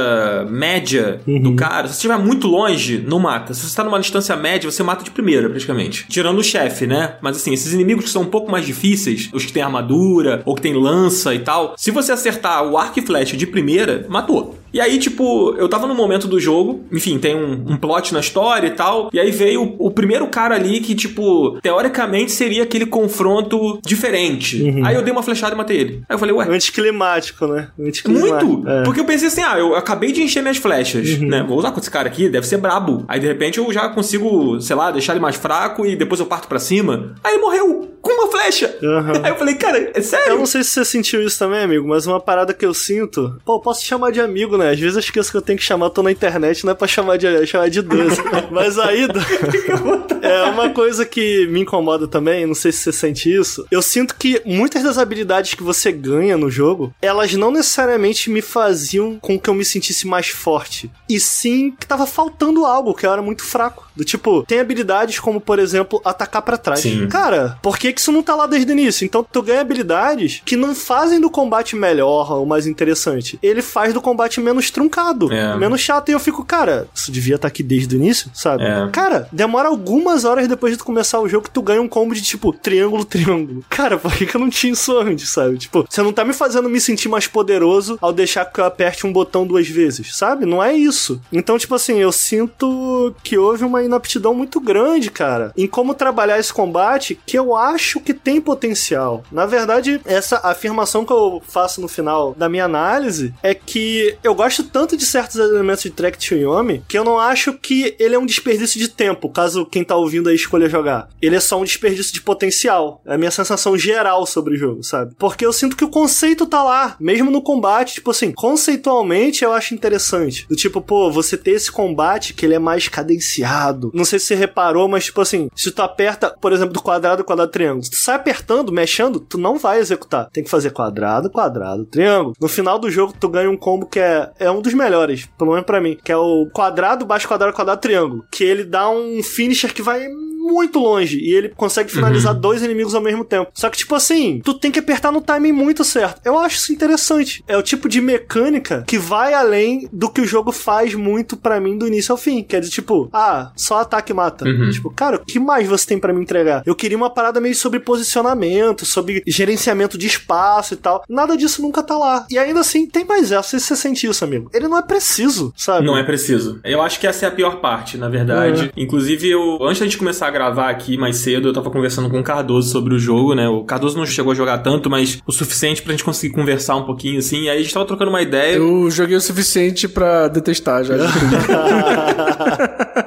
média Uhum. do cara, se você estiver muito longe, não mata. Se você tá numa distância média, você mata de primeira, praticamente. Tirando o chefe, né? Mas assim, esses inimigos que são um pouco mais difíceis, os que têm armadura, ou que tem lança e tal, se você acertar o arco e flecha de primeira, matou. E aí, tipo, eu tava no momento do jogo, enfim, tem um, um plot na história e tal, e aí veio o, o primeiro cara ali que, tipo, teoricamente seria aquele confronto diferente. Uhum. Aí eu dei uma flechada e matei ele. Aí eu falei, ué, Anticlimático, né? Anticlimático. muito! É. Porque eu pensei assim, ah, eu acabei de encher minhas flechas, né? Vou usar com esse cara aqui, deve ser brabo. Aí de repente eu já consigo, sei lá, deixar ele mais fraco e depois eu parto pra cima. Aí ele morreu com uma flecha. Aham. Aí eu falei, cara, é sério? Eu não sei se você sentiu isso também, amigo, mas uma parada que eu sinto. Pô, eu posso te chamar de amigo né? Às vezes eu esqueço que eu tenho que chamar, tô na internet, não é pra chamar de, chamar de 12. Mas aí, é uma coisa que me incomoda também, não sei se você sente isso. Eu sinto que muitas das habilidades que você ganha no jogo, elas não necessariamente me faziam com que eu me sentisse mais forte. E sim que tava faltando algo, que eu era muito fraco. Do tipo, tem habilidades como, por exemplo, atacar pra trás. Sim. Cara, por que, que isso não tá lá desde o início? Então tu ganha habilidades que não fazem do combate melhor ou mais interessante. Ele faz do combate menos truncado, É. menos chato. E eu fico, cara, isso devia estar aqui desde o início, sabe? É. Cara, demora algumas horas depois de tu começar o jogo que tu ganha um combo de tipo triângulo, triângulo. Cara, por que, que eu não tinha isso antes, sabe? Tipo, você não tá me fazendo me sentir mais poderoso ao deixar que eu aperte um botão duas vezes, sabe? Não é isso. Então, tipo assim, eu sinto que houve uma inaptidão muito grande, cara, em como trabalhar esse combate que eu acho que tem potencial. Na verdade, essa afirmação que eu faço no final da minha análise é que eu gosto tanto de certos elementos de Track to Yomi que eu não acho que ele é um desperdício de tempo, caso quem tá ouvindo aí escolha jogar. Ele é só um desperdício de potencial. É a minha sensação geral sobre o jogo, sabe? Porque eu sinto que o conceito tá lá, mesmo no combate, tipo assim, conceitualmente eu acho interessante. Do tipo, pô, você ter esse combate que ele é mais cadenciado. Não sei se você reparou, mas tipo assim, se tu aperta, por exemplo, do quadrado, quadrado, triângulo, se tu sai apertando, mexendo, tu não vai executar. Tem que fazer quadrado, quadrado, triângulo. No final do jogo, tu ganha um combo que é, é um dos melhores, pelo menos pra mim, que é o quadrado, baixo, quadrado, quadrado, triângulo. Que ele dá um finisher que vai muito longe e ele consegue finalizar dois inimigos ao mesmo tempo. Só que, tipo assim, tu tem que apertar no timing muito certo. Eu acho isso interessante. É o tipo de mecânica que vai além do que o jogo faz muito pra mim do início ao fim. Que é de tipo, ah, só ataque mata. Uhum. Tipo, cara, o que mais você tem pra me entregar? Eu queria uma parada meio sobre posicionamento, sobre gerenciamento de espaço e tal. Nada disso nunca tá lá. E ainda assim, tem mais essa. Não sei se você sente isso, amigo. Ele não é preciso, sabe? Não é preciso. Eu acho que essa é a pior parte, na verdade. Inclusive, eu, antes da gente começar a gravar aqui mais cedo, eu tava conversando com o Cardoso sobre o jogo, né? O Cardoso não chegou a jogar tanto, mas o suficiente pra gente conseguir conversar um pouquinho, assim. E aí a gente tava trocando uma ideia. Eu joguei o suficiente pra detestar já.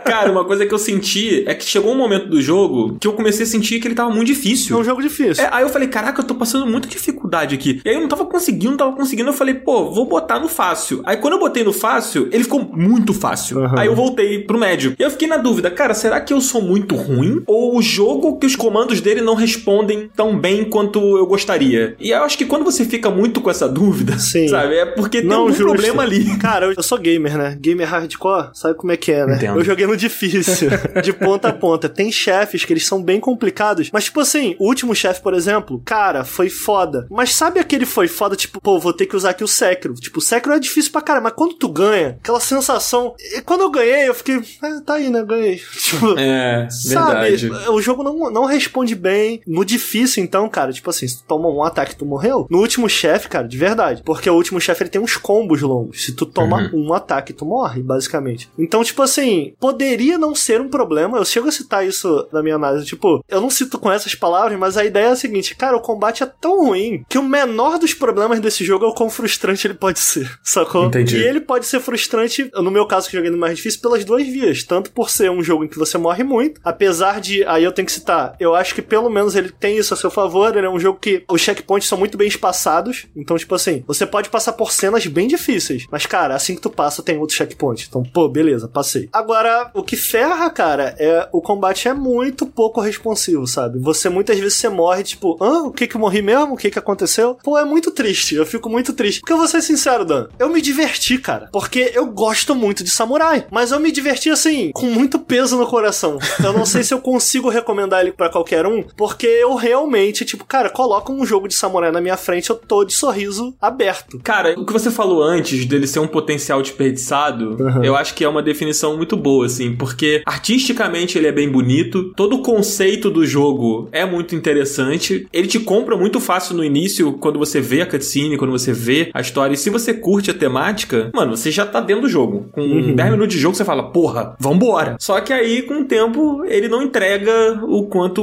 Cara, uma coisa que eu senti é que chegou um momento do jogo que eu comecei a sentir que ele tava muito É difícil. um jogo difícil. É, aí eu falei, caraca, eu tô passando muita dificuldade aqui. E aí eu não tava conseguindo, não tava conseguindo. Eu falei, pô, vou botar no fácil. Aí quando eu botei no fácil, ele ficou muito fácil. Aham. Aí eu voltei pro médio. E eu fiquei na dúvida, cara, será que eu sou muito ruim? Ou o jogo que os comandos dele não respondem tão bem quanto eu gostaria? E eu acho que quando você fica muito com essa dúvida, Sim. sabe, é porque tem Não algum justo. problema ali. Cara, eu- eu sou gamer, né? Gamer hardcore, sabe como é que é, né? Entendo. Eu joguei no difícil, de ponta a ponta. Tem chefes que eles são bem complicados, mas tipo assim, o último chefe, por exemplo, cara, foi foda. Mas sabe aquele foi foda, tipo, pô, vou ter que usar aqui o Sekiro. Tipo, o Sekiro é difícil pra caramba, mas quando tu ganha, aquela sensação... E quando eu ganhei, eu fiquei, ah, tá aí, né? Ganhei. Tipo... É, Sabe, verdade. o jogo não, não responde bem. No difícil, então, cara, tipo assim, se tu tomou um ataque tu morreu. No último chefe, cara, de verdade. Porque o último chefe ele tem uns combos longos. Se tu toma um ataque, tu morre, basicamente. Então, tipo assim, poderia não ser um problema. Eu chego a citar isso na minha análise. Tipo, eu não cito com essas palavras, mas a ideia é a seguinte: cara, o combate é tão ruim que o menor dos problemas desse jogo é o quão frustrante ele pode ser. Sacou? Entendi. E ele pode ser frustrante, no meu caso que eu joguei no mais difícil, pelas duas vias. Tanto por ser um jogo em que você morre muito, apesar de, aí eu tenho que citar, eu acho que pelo menos ele tem isso a seu favor, ele é um jogo que os checkpoints são muito bem espaçados, então tipo assim, você pode passar por cenas bem difíceis, mas cara, assim que tu passa tem outro checkpoint, então pô, beleza, passei. Agora, o que ferra, cara, é o combate é muito pouco responsivo, sabe? Você muitas vezes você morre, tipo, ah, o que que eu morri mesmo? O que que aconteceu? Pô, é muito triste, eu fico muito triste. Porque eu vou ser sincero, Dan, eu me diverti, cara, porque eu gosto muito de samurai, mas eu me diverti assim, com muito peso no coração. Eu não sei se eu consigo recomendar ele pra qualquer um, porque eu realmente, tipo, cara, coloca um jogo de samurai na minha frente, eu tô de sorriso aberto. Cara, o que você falou antes dele ser um potencial desperdiçado, Uhum. eu acho que é uma definição muito boa, assim, porque artisticamente ele é bem bonito, todo o conceito do jogo é muito interessante, ele te compra muito fácil no início, quando você vê a cutscene, quando você vê a história, e se você curte a temática, mano, você já tá dentro do jogo. Com 10 minutos de jogo você fala, porra, vambora. Só que aí, com o tempo, ele não entrega o quanto.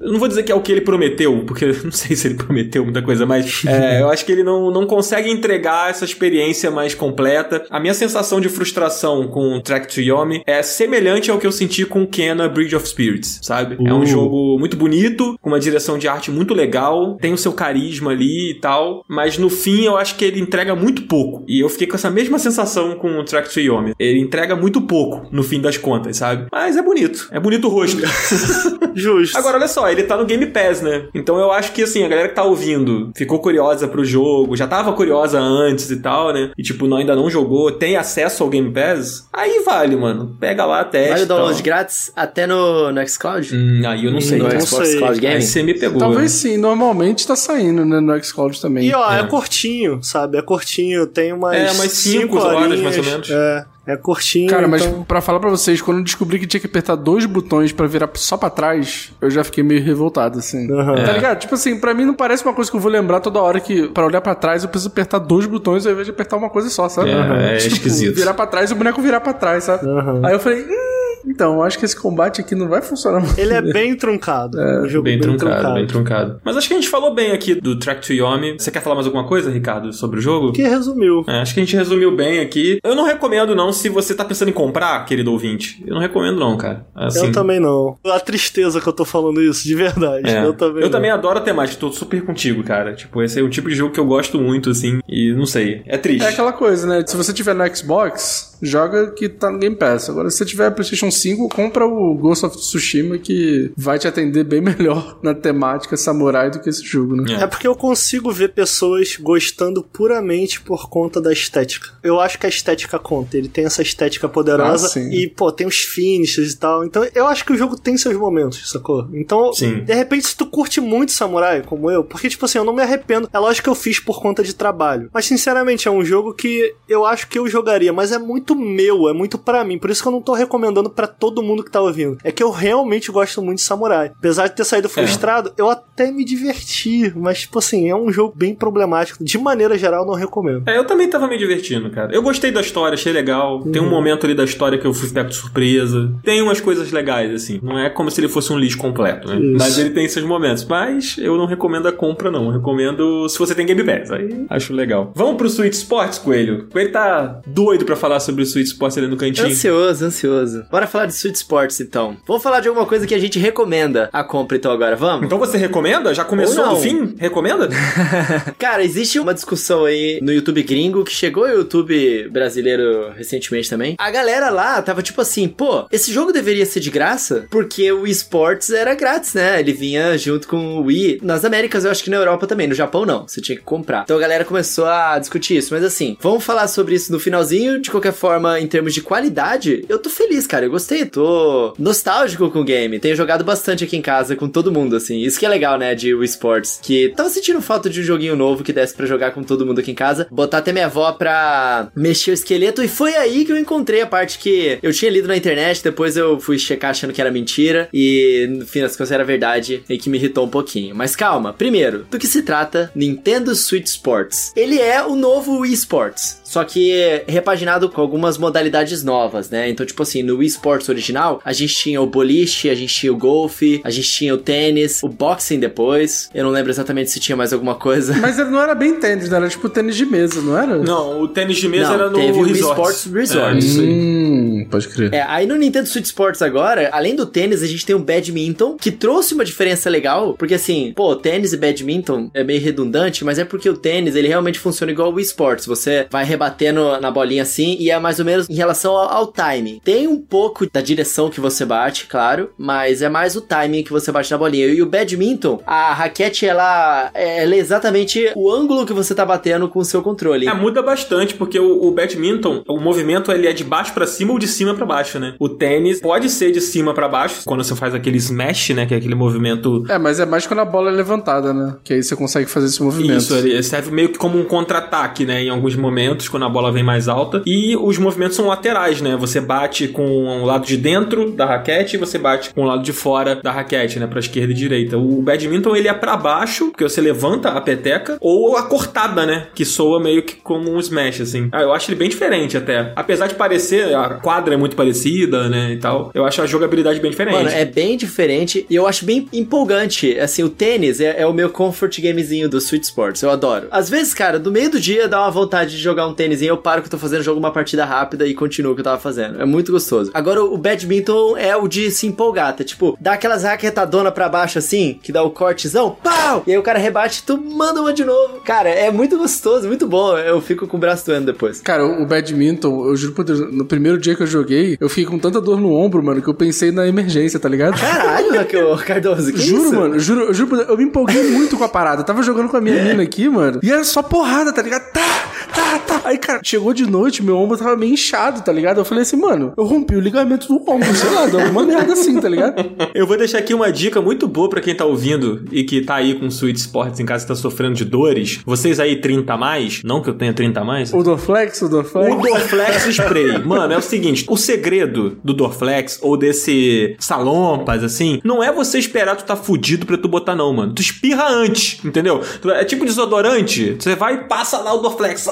Eu não vou dizer que é o que ele prometeu, porque eu não sei se ele prometeu muita coisa, mas é, eu acho que ele não, não consegue entregar essa experiência mais completa. A minha sensação de frustração com o Track to Yomi é semelhante ao que eu senti com Kena Bridge of Spirits, sabe? É um Uh. jogo muito bonito, com uma direção de arte muito legal, tem o seu carisma ali e tal, mas no fim eu acho que ele entrega muito pouco. E eu fiquei com essa mesma sensação com o Track to Yomi. Ele entrega muito pouco no fim das contas, sabe? Mas é bonito. É bonito o rosto. Justo. Agora, olha só, ele tá no Game Pass, né? Então eu acho que, assim, a galera que tá ouvindo ficou curiosa pro jogo, já tava curiosa antes e tal, né? E, tipo, não, ainda não jogou, tem acesso ao Game Pass, aí vale, mano. Pega lá, teste. Vale o e tal. download grátis até no, no Xcloud? Hum, aí eu não sei. no não Xbox sei. Cloud Aí Gaming? você me pegou. Talvez né? sim, normalmente tá saindo, né, no xCloud também. E ó, é. É. curtinho, sabe? É curtinho, tem umas. É, umas cinco horas, horinhas. mais ou menos. É, é curtinho. Cara, mas então... pra falar pra vocês, quando eu descobri que tinha que apertar dois botões pra virar só pra trás, eu já fiquei meio revoltado, assim. Aham. Tá ligado? Tipo assim, pra mim não parece uma coisa que eu vou lembrar toda hora que pra olhar pra trás eu preciso apertar dois botões ao invés de apertar uma coisa só, sabe? É, é esquisito. Virar pra trás e o boneco virar pra trás, sabe? Aham. Aí eu falei, hum, então, eu acho que esse combate aqui não vai funcionar muito. Ele é bem truncado. o jogo Bem, truncado, bem truncado. Mas acho que a gente falou bem aqui do Track to Yomi. Você quer falar mais alguma coisa, Ricardo, sobre o jogo? Que resumiu. É, acho que a gente resumiu bem aqui. Eu não recomendo, não, se você tá pensando em comprar, querido ouvinte. Eu não recomendo, não, cara. Assim, Eu também não. A tristeza que eu tô falando isso, de verdade. é. Eu também. não. adoro a temática, tô super contigo, cara. Tipo, esse é o tipo de jogo que eu gosto muito, assim. E não sei. É triste. É aquela coisa, né? Se você tiver no Xbox, joga que tá no Game Pass. Agora, se você tiver PlayStation 5, compra o Ghost of Tsushima que vai te atender bem melhor na temática samurai do que esse jogo, né? É porque eu consigo ver pessoas gostando puramente por conta da estética. Eu acho que a estética conta. Ele tem essa estética poderosa Ah, e, pô, tem os finishes e tal. Então, eu acho que o jogo tem seus momentos, sacou? Então, Sim. de repente, se tu curte muito samurai, como eu, porque, tipo assim, eu não me arrependo. É lógico que eu fiz por conta de trabalho. Mas, sinceramente, é um jogo que eu acho que eu jogaria, mas é muito meu, é muito pra mim. Por isso que eu não tô recomendando pra todo mundo que tá ouvindo. É que eu realmente gosto muito de samurai. Apesar de ter saído frustrado, eu até me diverti. Mas, tipo assim, é um jogo bem problemático. De maneira geral, não recomendo. É, eu também tava me divertindo, cara. Eu gostei da história, achei legal. Tem um momento ali da história que eu fui pego de surpresa. Tem umas coisas legais, assim. Não é como se ele fosse um lixo completo, né? Isso. Mas ele tem seus momentos. Mas eu não recomendo a compra, não. Eu recomendo se você tem Game Pass. Aí acho legal. Vamos pro Switch Sports, Coelho? Coelho tá doido pra falar sobre o Switch Sports ali no cantinho. Ansioso, ansioso. Bora falar de Switch Sports, então. Vamos falar de alguma coisa que a gente recomenda a compra, então, agora, vamos? Então você recomenda? Já começou no fim? Recomenda? Cara, existe uma discussão aí no YouTube gringo que chegou ao YouTube brasileiro recentemente também. A galera lá tava tipo assim, pô, esse jogo deveria ser de graça porque o esportes era grátis, né? Ele vinha junto com o Wii. Nas Américas, eu acho que na Europa também. No Japão, não. Você tinha que comprar. Então a galera começou a discutir isso. Mas assim, vamos falar sobre isso no finalzinho. De qualquer forma, em termos de qualidade, eu tô feliz, cara. Eu gostei. Tô nostálgico com o game. Tenho jogado bastante aqui em casa com todo mundo, assim. Isso que é legal, né, de Wii Sports. Que tava sentindo falta de um joguinho novo que desse pra jogar com todo mundo aqui em casa. Botar até minha avó pra mexer o esqueleto. E foi aí que eu encontrei a parte que eu tinha lido na internet. Depois eu fui checar achando que era mentira. E no fim das contas era verdade. E que me irritou um pouquinho. Mas calma. Primeiro, do que se trata Nintendo Switch Sports? Ele é o novo Wii Sports. Só que repaginado com algumas modalidades novas, né? Então, tipo assim, no Wii Sports original, a gente tinha o boliche, a gente tinha o golfe, a gente tinha o tênis, o boxing depois. Eu não lembro exatamente se tinha mais alguma coisa. Mas ele não era bem tênis, né? Era tipo tênis de mesa, não era? Não, o tênis de mesa Não, era no teve o Wii Resort. Sports Resort. É, isso aí. Hum, pode crer. É, aí no Nintendo Switch Sports agora, além do tênis, a gente tem o badminton, que trouxe uma diferença legal, porque assim, pô, tênis e badminton é meio redundante, mas é porque o tênis, ele realmente funciona igual o Wii Sports, você vai rebatendo na bolinha assim, e é mais ou menos em relação ao, ao timing. Tem um pouco da direção que você bate, claro, mas é mais o timing que você bate na bolinha. E o badminton, a raquete, ela, ela é exatamente o ângulo que você tá batendo com o seu controle. É, muda bastante, porque o, o badminton, o movimento ele é de baixo pra cima ou de cima pra baixo, né? O tênis pode ser de cima pra baixo, quando você faz aquele smash, né? Que é aquele movimento. É, mas é mais quando a bola é levantada, né? Que aí você consegue fazer esse movimento. Isso, ele serve meio que como um contra-ataque, né? Em alguns momentos, quando a bola vem mais alta. E os movimentos são laterais, né? Você bate com o lado de dentro da raquete e você bate com o lado de fora da raquete, né? Pra esquerda e direita. O badminton, ele é pra baixo, porque você levanta a peteca, ou a cortada, né? Que soa meio que como um smash, assim. Ah, eu acho ele bem diferente até. Apesar de parecer, a quadra é muito parecida, né? E tal. Eu acho a jogabilidade bem diferente. Mano, é bem diferente e eu acho bem empolgante. Assim, o tênis é, é o meu comfort gamezinho do Switch Sports. Eu adoro. Às vezes, cara, no meio do dia dá uma vontade de jogar um tênis eu paro que eu tô fazendo jogo uma partida rápida e continuo o que eu tava fazendo. É muito gostoso. Agora, o badminton é o de se empolgar, tá? Tipo, dá aquelas raquetadonas pra baixo assim, que dá o cortezão, pau! E aí o cara rebate e tu manda uma de novo. Cara, é muito gostoso, muito bom. Eu fico com o braço doendo depois. Cara, o badminton, eu juro por Deus, no primeiro dia que eu joguei, eu fiquei com tanta dor no ombro, mano, que eu pensei na emergência, tá ligado? Caralho, Raquel Cardoso, que juro, isso? mano, juro, eu juro por Deus, eu me empolguei muito com a parada. Eu tava jogando com a minha mina aqui, mano, e era só porrada, tá ligado? Tá, tá, tá. Aí, cara, chegou de noite, meu ombro tava meio inchado, tá ligado? Eu falei assim, mano, eu rompi o ligamento do ombro, sei lá, deu alguma merda assim, tá ligado? Eu vou deixar aqui uma dica muito boa pra quem tá ouvindo e que tá aí com Switch Sports em casa e tá sofrendo de dores. Vocês aí 30 a mais, não que eu tenha 30 a mais. O Dorflex, o Dorflex. O Dorflex Spray. Mano, é o seguinte: o segredo do Dorflex ou desse salompas, assim, não é você esperar tu tá fudido pra tu botar, não, mano. Tu espirra antes, entendeu? É tipo desodorante. Você vai e passa lá o Dorflex.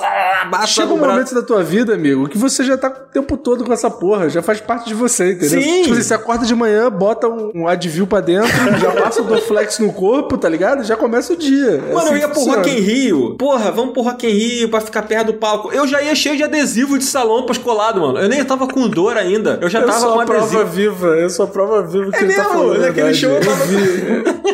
Chega no um braço. momento da tua vida, amigo, que você já tá o tempo todo com essa porra, já faz parte de você, entendeu? Sim. Tipo assim, você acorda de manhã, bota um, um Advil pra dentro, já passa o Dorflex no corpo, tá ligado? Já começa o dia. É Mano, assim eu ia pro. Rock in Rio. Porra, vamos pro Rock in Rio pra ficar perto do palco. Eu já ia cheio de adesivo de salompas colado, mano. Eu nem tava com dor ainda. Eu já Eu tava sou com a prova adesivo. viva, eu sou a prova viva que É ele tá mesmo? falando. a Naquele show eu Eu tava-.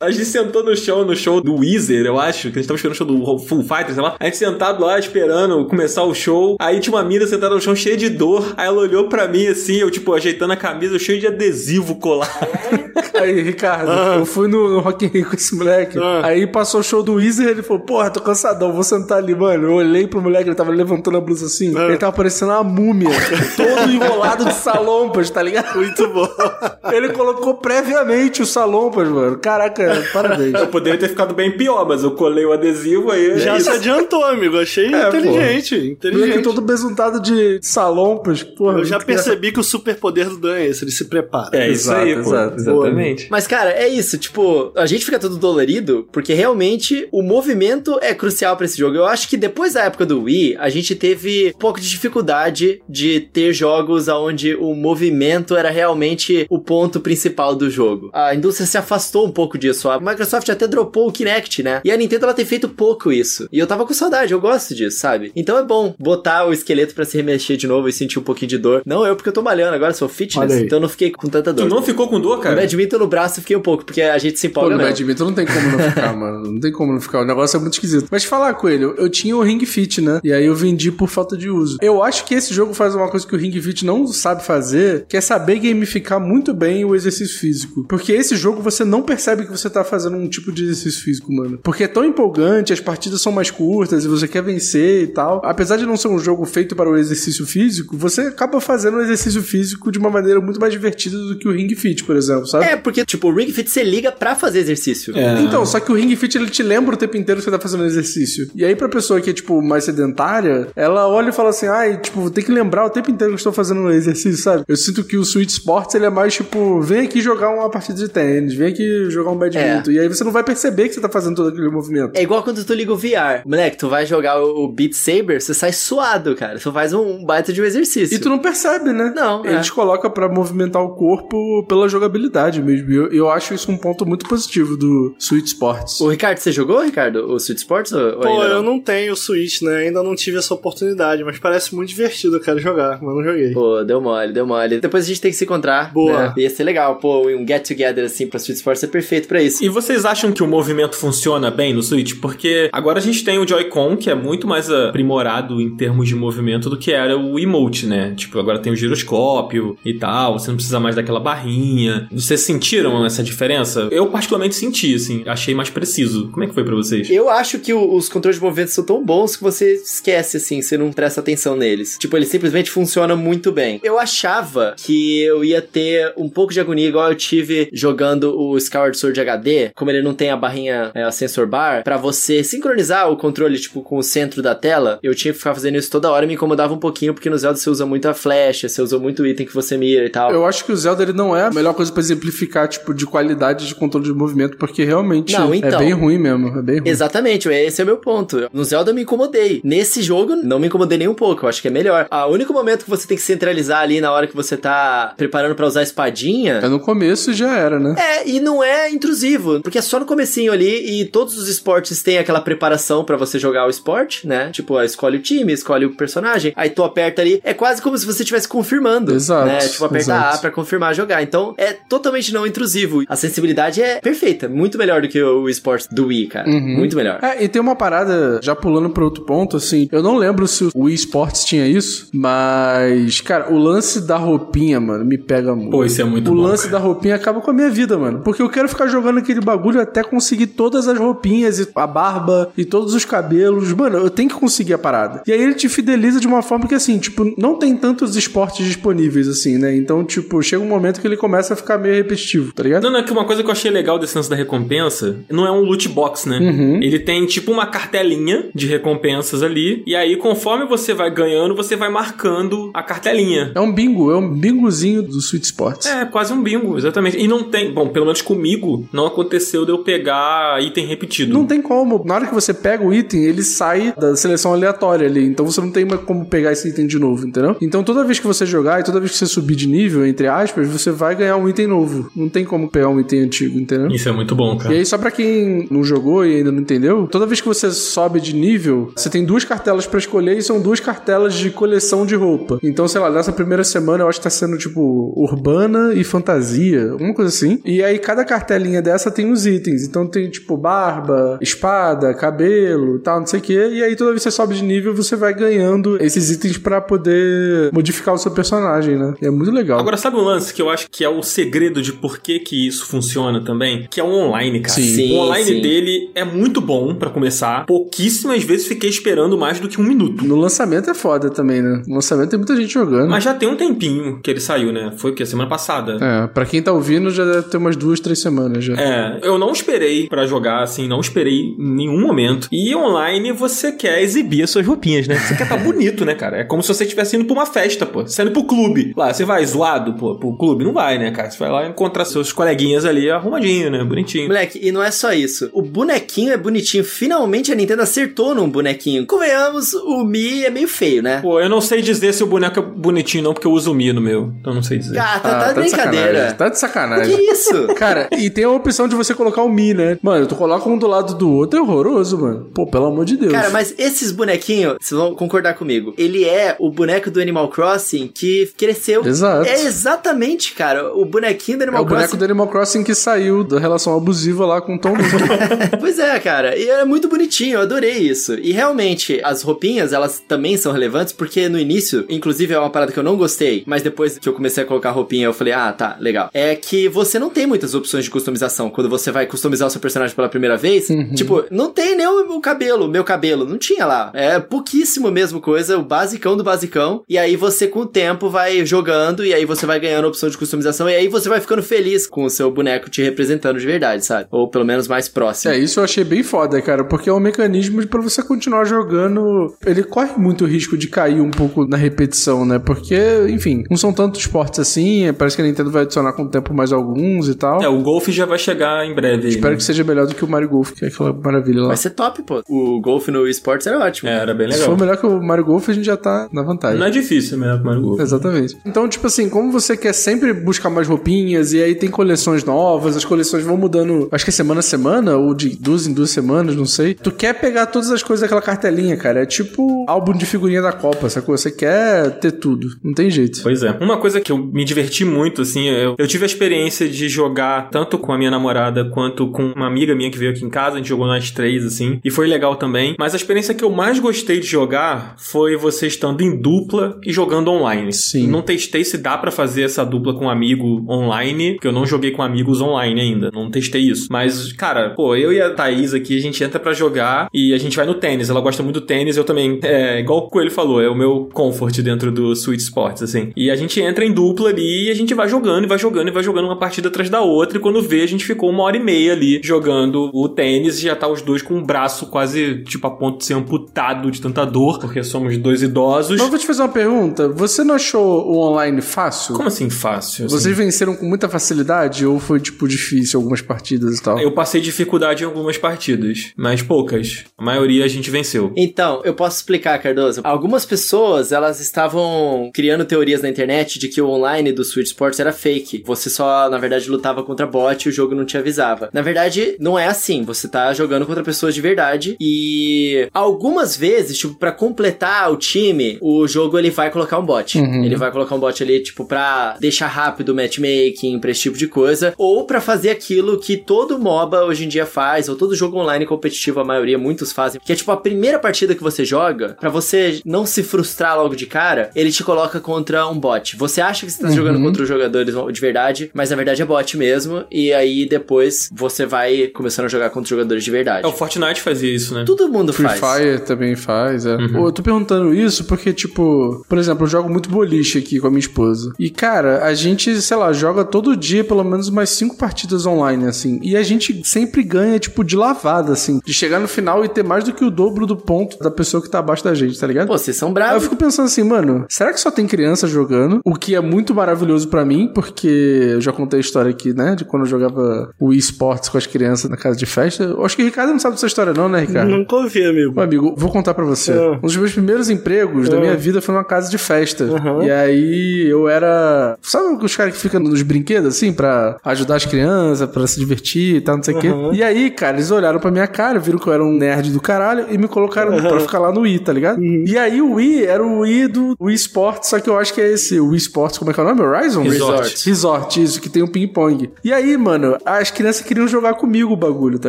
A gente sentou no chão, no show do Weezer, eu acho, que a gente tava esperando o show do Full Fighter, sei lá. A gente sentado lá, esperando começar o show. Aí tinha uma mina sentada no chão cheia de dor. Aí ela olhou pra mim assim, eu tipo, ajeitando a camisa, cheio de adesivo colado. Aí, Ricardo, eu fui no, no Rock in Rio com esse moleque. Ah. Aí passou o show do Weezer, ele falou, porra, tô cansadão, vou sentar ali, mano. Eu olhei pro moleque, ele tava levantando a blusa assim. Ah. Ele tava parecendo uma múmia, todo enrolado de salompas, tá ligado? Muito bom. Ele colocou previamente os salompas, mano. Caraca, parabéns. Eu poderia ter ficado bem pior, mas eu colei o adesivo aí. Já é se adiantou, amigo. Achei É, inteligente. Inteligente. todo besuntado de salompas, porra. Eu já percebi que o superpoder do Dan é esse, ele se prepara. É isso aí, pô. exato. Exatamente. Mas, cara, é isso. Tipo, a gente fica todo dolorido porque realmente o movimento é crucial pra esse jogo. Eu acho que depois da época do Wii, a gente teve um pouco de dificuldade de ter jogos onde o movimento era realmente o ponto principal do jogo. A indústria se afastou um pouco disso. A Microsoft até dropou o Kinect, né? E a Nintendo ela tem feito pouco isso. E eu tava com saudade, eu gosto disso, sabe? Então é bom botar o esqueleto pra se remexer de novo e sentir um pouquinho de dor. Não eu, porque eu tô malhando agora, sou fitness, então eu não fiquei com tanta Tu dor. não ficou com dor, No cara? badminton no braço eu fiquei um pouco, porque a gente se Pô, empolga no mesmo. badminton não tem como não ficar, mano. Não tem como não ficar. O negócio é muito esquisito. Mas falar, Coelho, eu tinha o Ring Fit, né? E aí eu vendi por falta de uso. Eu acho que esse jogo faz uma coisa que o Ring Fit não sabe fazer, que é saber gamificar muito bem o exercício físico. Porque esse jogo você não percebe que você tá fazendo um tipo de exercício físico, mano. Porque é tão empolgante, as partidas são mais curtas e você quer vencer e tal. Apesar de não ser um jogo feito para o exercício físico, você acaba fazendo o exercício físico de uma maneira muito mais divertida do que o Ring Fit, por exemplo, sabe? É, porque, tipo, o Ring Fit você liga pra fazer exercício. É. Então, só que o Ring Fit ele te lembra o tempo inteiro que você tá fazendo exercício. E aí, pra pessoa que é, tipo, mais sedentária, ela olha e fala assim: ai, tipo, tem que lembrar o tempo inteiro que eu estou fazendo exercício, sabe? Eu sinto que o Switch Sports ele é mais tipo: vem aqui jogar uma partida de tênis, vem aqui jogar um badminton. E aí você não vai perceber que você tá fazendo todo aquele movimento. É igual quando tu liga o VR. Moleque, tu vai jogar o o Beat Saber, você sai suado, cara. Tu faz um baita de um exercício. E tu não percebe, né? Não, Ele é. te coloca pra movimentar o corpo pela jogabilidade mesmo. E Eu, eu acho isso um ponto muito positivo do Switch Sports. O Ricardo, você jogou, Ricardo, o Switch Sports? Ou, Pô, ainda eu não tenho o Switch, né? Ainda não tive essa oportunidade, mas parece muito divertido. Eu quero jogar, mas não joguei. Pô, deu mole, deu mole. Depois a gente tem que se encontrar. Boa. Né? Ia ser legal. Pô, um get together assim pra Switch Sports é perfeito pra isso. E vocês acham que o movimento funciona bem no Switch? Porque agora a gente tem o Joy-Con, que é muito mais aprimorado em termos de movimento do que era o emote, né? Tipo, agora tem o giroscópio e tal, você não precisa mais daquela barrinha. Vocês sentiram essa diferença? Eu particularmente senti, assim, achei mais preciso. Como é que foi pra vocês? Eu acho que os controles de movimento são tão bons que você esquece, assim, você não presta atenção neles. Tipo, eles simplesmente funcionam muito bem. Eu achava que eu ia ter um pouco de agonia, igual eu tive jogando o Skyward Sword HD, como ele não tem a barrinha, é, a sensor bar, pra você sincronizar o controle, tipo, com o centro da tela, eu tinha que ficar fazendo isso toda hora e me incomodava um pouquinho, porque no Zelda você usa muito a flecha, você usa muito item que você mira e tal. Eu acho que o Zelda ele não é a melhor coisa pra exemplificar, tipo, de qualidade de controle de movimento, porque realmente Não, é então. bem ruim mesmo. É bem ruim. Exatamente, esse é o meu ponto. No Zelda eu me incomodei. Nesse jogo, não me incomodei nem um pouco. Eu acho que é melhor. Ah, O único momento que você tem que centralizar ali na hora que você tá preparando pra usar a espadinha. É no começo e já era, né? É, e não é intrusivo, porque é só no comecinho ali e todos os esportes têm aquela preparação pra você jogar o esporte, né? Tipo, escolhe o time, escolhe o personagem, aí tu aperta ali, é quase como se você estivesse confirmando, Exato, né? Tipo, aperta exato. A pra confirmar jogar. Então, é totalmente não intrusivo. A sensibilidade é perfeita, muito melhor do que o esporte do Wii, cara. Muito melhor. É, e tem uma parada, já pulando pra outro ponto, assim, eu não lembro se o Wii Sports tinha isso, mas, cara, o lance da roupinha, mano, me pega muito. Pô, isso é muito O bom, lance cara. da roupinha acaba com a minha vida, mano. Porque eu quero ficar jogando aquele bagulho até conseguir todas as roupinhas, e a barba e todos os cabelos. Mano, eu tenho que conseguir a parada. E aí ele te fideliza de uma forma que, assim, tipo, não tem tantos esportes disponíveis, assim, né? Então, tipo, chega um momento que ele começa a ficar meio repetitivo, tá ligado? Não, não, é que uma coisa que eu achei legal desse lance da recompensa não é um loot box, né? Uhum. Ele tem tipo uma cartelinha de recompensas ali, e aí conforme você vai ganhando, você vai marcando a cartelinha. É um bingo, é um bingozinho do Sweet Sports. É, quase um bingo, exatamente. E não tem, bom, pelo menos comigo, não aconteceu de eu pegar item repetido. Não tem como. Na hora que você pega o item, ele sai da seleção aleatória ali. Então você não tem como pegar esse item de novo, entendeu? Então toda vez que você jogar e toda vez que você subir de nível, entre aspas, você vai ganhar um item novo. Não tem como pegar um item antigo, entendeu? Isso é muito bom, E cara. aí, só pra quem não jogou e ainda não entendeu, toda vez que você sobe de nível, você tem duas cartelas pra escolher e são duas cartelas de coleção de roupa. Então, sei lá, nessa primeira semana eu acho que tá sendo tipo urbana e fantasia, alguma coisa assim. E aí, cada cartelinha dessa tem os itens. Então, tem tipo barba, espada, cabelo e tal, não sei o quê. E aí, toda vez que você sobe de nível, você vai ganhando esses itens pra poder modificar o seu personagem, né? E é muito legal. Agora, sabe um lance que eu acho que é o segredo de por que, que isso funciona também? Que é o online, cara. Sim. Sim, o online sim. dele é muito bom pra começar. Pouquíssimas vezes fiquei esperando mais do que um minuto. No lançamento é foda também, né? No lançamento tem muita gente jogando. Mas já tem um tempinho que ele saiu, né? Foi o quê? Semana passada. É, pra quem tá ouvindo já deve ter umas duas, três semanas já. É, eu não esperei pra jogar, assim, não esperei em nenhum momento. E online você quer exibir as suas roupinhas, né? Você quer tá bonito, né, cara? É como se você estivesse indo pra uma festa, pô. Você indo pro clube. Lá, você vai zoado, pô, pro clube? Não vai, né, cara? Você vai lá encontrar seus coleguinhas ali arrumadinho, né? Bonitinho. Moleque, e não é só isso. O bonequinho é bonitinho. Finalmente a Nintendo acertou num bonequinho. Convenhamos, o Mi é meio feio, né? Pô, eu não sei dizer se o boneco é bonitinho, não, porque eu uso o Mi no meu. Então eu não sei dizer. Ah, tá, tá de de brincadeira. sacanagem. Tá de Que sacanagem. isso? Cara, e tem a opção de você colocar o Mi, né? Mano, tu coloca um do lado do outro, é horroroso, mano. Pô, pelo amor de Deus. Cara, mas esses bonequinhos, vocês vão concordar comigo. Ele é o boneco do Animal Crossing que cresceu. Exato. É exatamente, cara, o bonequinho do É Animal o boneco Crossing. do Animal Crossing que saiu da relação abusiva lá com o Tom pois é, cara. E é muito bonitinho, eu adorei isso. E realmente, as roupinhas, elas também são relevantes, porque no início, inclusive é uma parada que eu não gostei, mas depois que eu comecei a colocar roupinha, eu falei, ah, tá, legal. É que você não tem muitas opções de customização. Quando você vai customizar o seu personagem pela primeira vez, tipo, não tem nem o, cabelo, o meu cabelo, não tinha lá. É pouquíssimo mesmo coisa, o basicão do basicão. E aí você, com o tempo, vai jogando, e aí você vai ganhando a opção de customização, e aí você vai ficando feliz com o seu boneco te representando de verdade, sabe? Ou pelo menos mais próximo. é, isso eu achei bem foda, cara, porque é um mecanismo pra você continuar jogando. Ele corre muito risco de cair um pouco na repetição, né? Porque, enfim, não são tantos esportes assim, parece que a Nintendo vai adicionar com o tempo mais alguns e tal. É, o Golf já vai chegar em breve. Espero que seja melhor do que o Mario Golf, que é aquela maravilha lá. Vai ser top, pô. O golfe no esportes era ótimo. É, era bem Se legal. for melhor que o Mario Golf, a gente já tá na vantagem. Não é difícil, é melhor que o Mario Golf. Exatamente. Então, tipo assim, como você quer sempre buscar mais roupinhas e aí tem coleções novas, as coleções vão mudando, acho que é semana a semana, ou de duas em duas semanas, não sei. Tu quer pegar todas as coisas daquela cartelinha, cara. É tipo álbum de figurinha da Copa, sacou? Você quer ter tudo. Não tem jeito. Pois é. Uma coisa que eu me diverti muito, assim, eu, eu tive a experiência de jogar tanto com a minha namorada quanto com uma amiga minha que veio aqui em casa, a gente jogou nós três, assim, e foi legal também. Mas a experiência que eu mais gostei de jogar foi você estando em dupla e jogando online. Sim. Não testei se dá pra fazer essa dupla com um amigo online, porque eu não joguei com amigos online ainda. Não testei isso. Mas, cara, pô, eu e a Thaís aqui, a gente entra pra jogar e a gente vai no tênis. Ela gosta muito do tênis, eu também. É igual o Coelho falou, é o meu comfort dentro do Switch Sports, assim. E a gente entra em dupla ali e a gente vai jogando e vai jogando e vai jogando uma partida atrás da outra. E quando vê, a gente ficou uma hora e meia ali jogando o tênis e já tá os dois com o braço quase, tipo, a ponto de ser amputado de tanta dor, porque somos dois idosos. Mas eu vou te fazer uma pergunta. Você não achou o online fácil? Como assim fácil? assim? Vocês venceram com muita facilidade ou foi, tipo, difícil algumas partidas e tal? Eu passei dificuldade em algumas partidas, mas poucas. A maioria a gente venceu. Então, eu posso explicar, Cardoso. Algumas pessoas, elas estavam criando teorias na internet de que o online do Switch Sports era fake. Você só, na verdade, lutava contra bot e o jogo jogo não te avisava. Na verdade, não é assim. Você tá jogando contra pessoas de verdade e algumas vezes, tipo, pra completar o time, o jogo ele vai colocar um bot. Ele vai colocar um bot ali, tipo, pra deixar rápido o matchmaking, pra esse tipo de coisa, ou pra fazer aquilo que todo MOBA hoje em dia faz, ou todo jogo online competitivo, a maioria, muitos fazem, que é tipo a primeira partida que você joga, pra você não se frustrar logo de cara, ele te coloca contra um bot. Você acha que você tá jogando contra os jogadores de verdade, mas na verdade é bot mesmo, e aí depois você vai começando a jogar contra jogadores de verdade. É, o Fortnite fazia isso, né? Todo mundo Free faz. Fire também faz, é. Pô, eu tô perguntando isso porque, tipo, por exemplo, eu jogo muito boliche aqui com a minha esposa. E, cara, a gente, sei lá, joga todo dia pelo menos umas cinco partidas online, assim. E a gente sempre ganha, tipo, de lavada, assim. De chegar no final e ter mais do que o dobro do ponto da pessoa que tá abaixo da gente, tá ligado? Pô, vocês são Aí eu bravos. fico pensando assim, mano, será que só tem criança jogando? O que é muito maravilhoso pra mim, porque eu já contei a história aqui, né? De quando eu jogava o esportes com as crianças na casa de festa. Eu acho que o Ricardo não sabe dessa história, não, né, Ricardo? Nunca ouvi, amigo. Ô, amigo, vou contar pra você. Ah. Um dos meus primeiros empregos da Ah. minha vida foi numa casa de festa. Aham. E aí eu era. Sabe os caras que ficam nos brinquedos, assim, pra ajudar as crianças, pra se divertir e tal, não sei o Aham. quê. E aí, cara, eles olharam pra minha cara, viram que eu era um nerd do caralho e me colocaram pra ficar lá no Wii, tá ligado? Uhum. E aí o Wii era o Wii do Wii Sports, só que eu acho que é esse, o Wii Sports, como é que é o nome? Horizon? Resort. Resort, isso, que tem um ping-pong. E aí, mano, as crianças queriam jogar comigo o bagulho, tá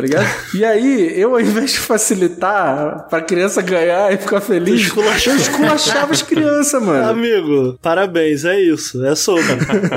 ligado? e aí, eu, ao invés de facilitar pra criança ganhar e ficar feliz, esculachava. eu esculachava as crianças, mano. Amigo, parabéns, é isso. É sobre.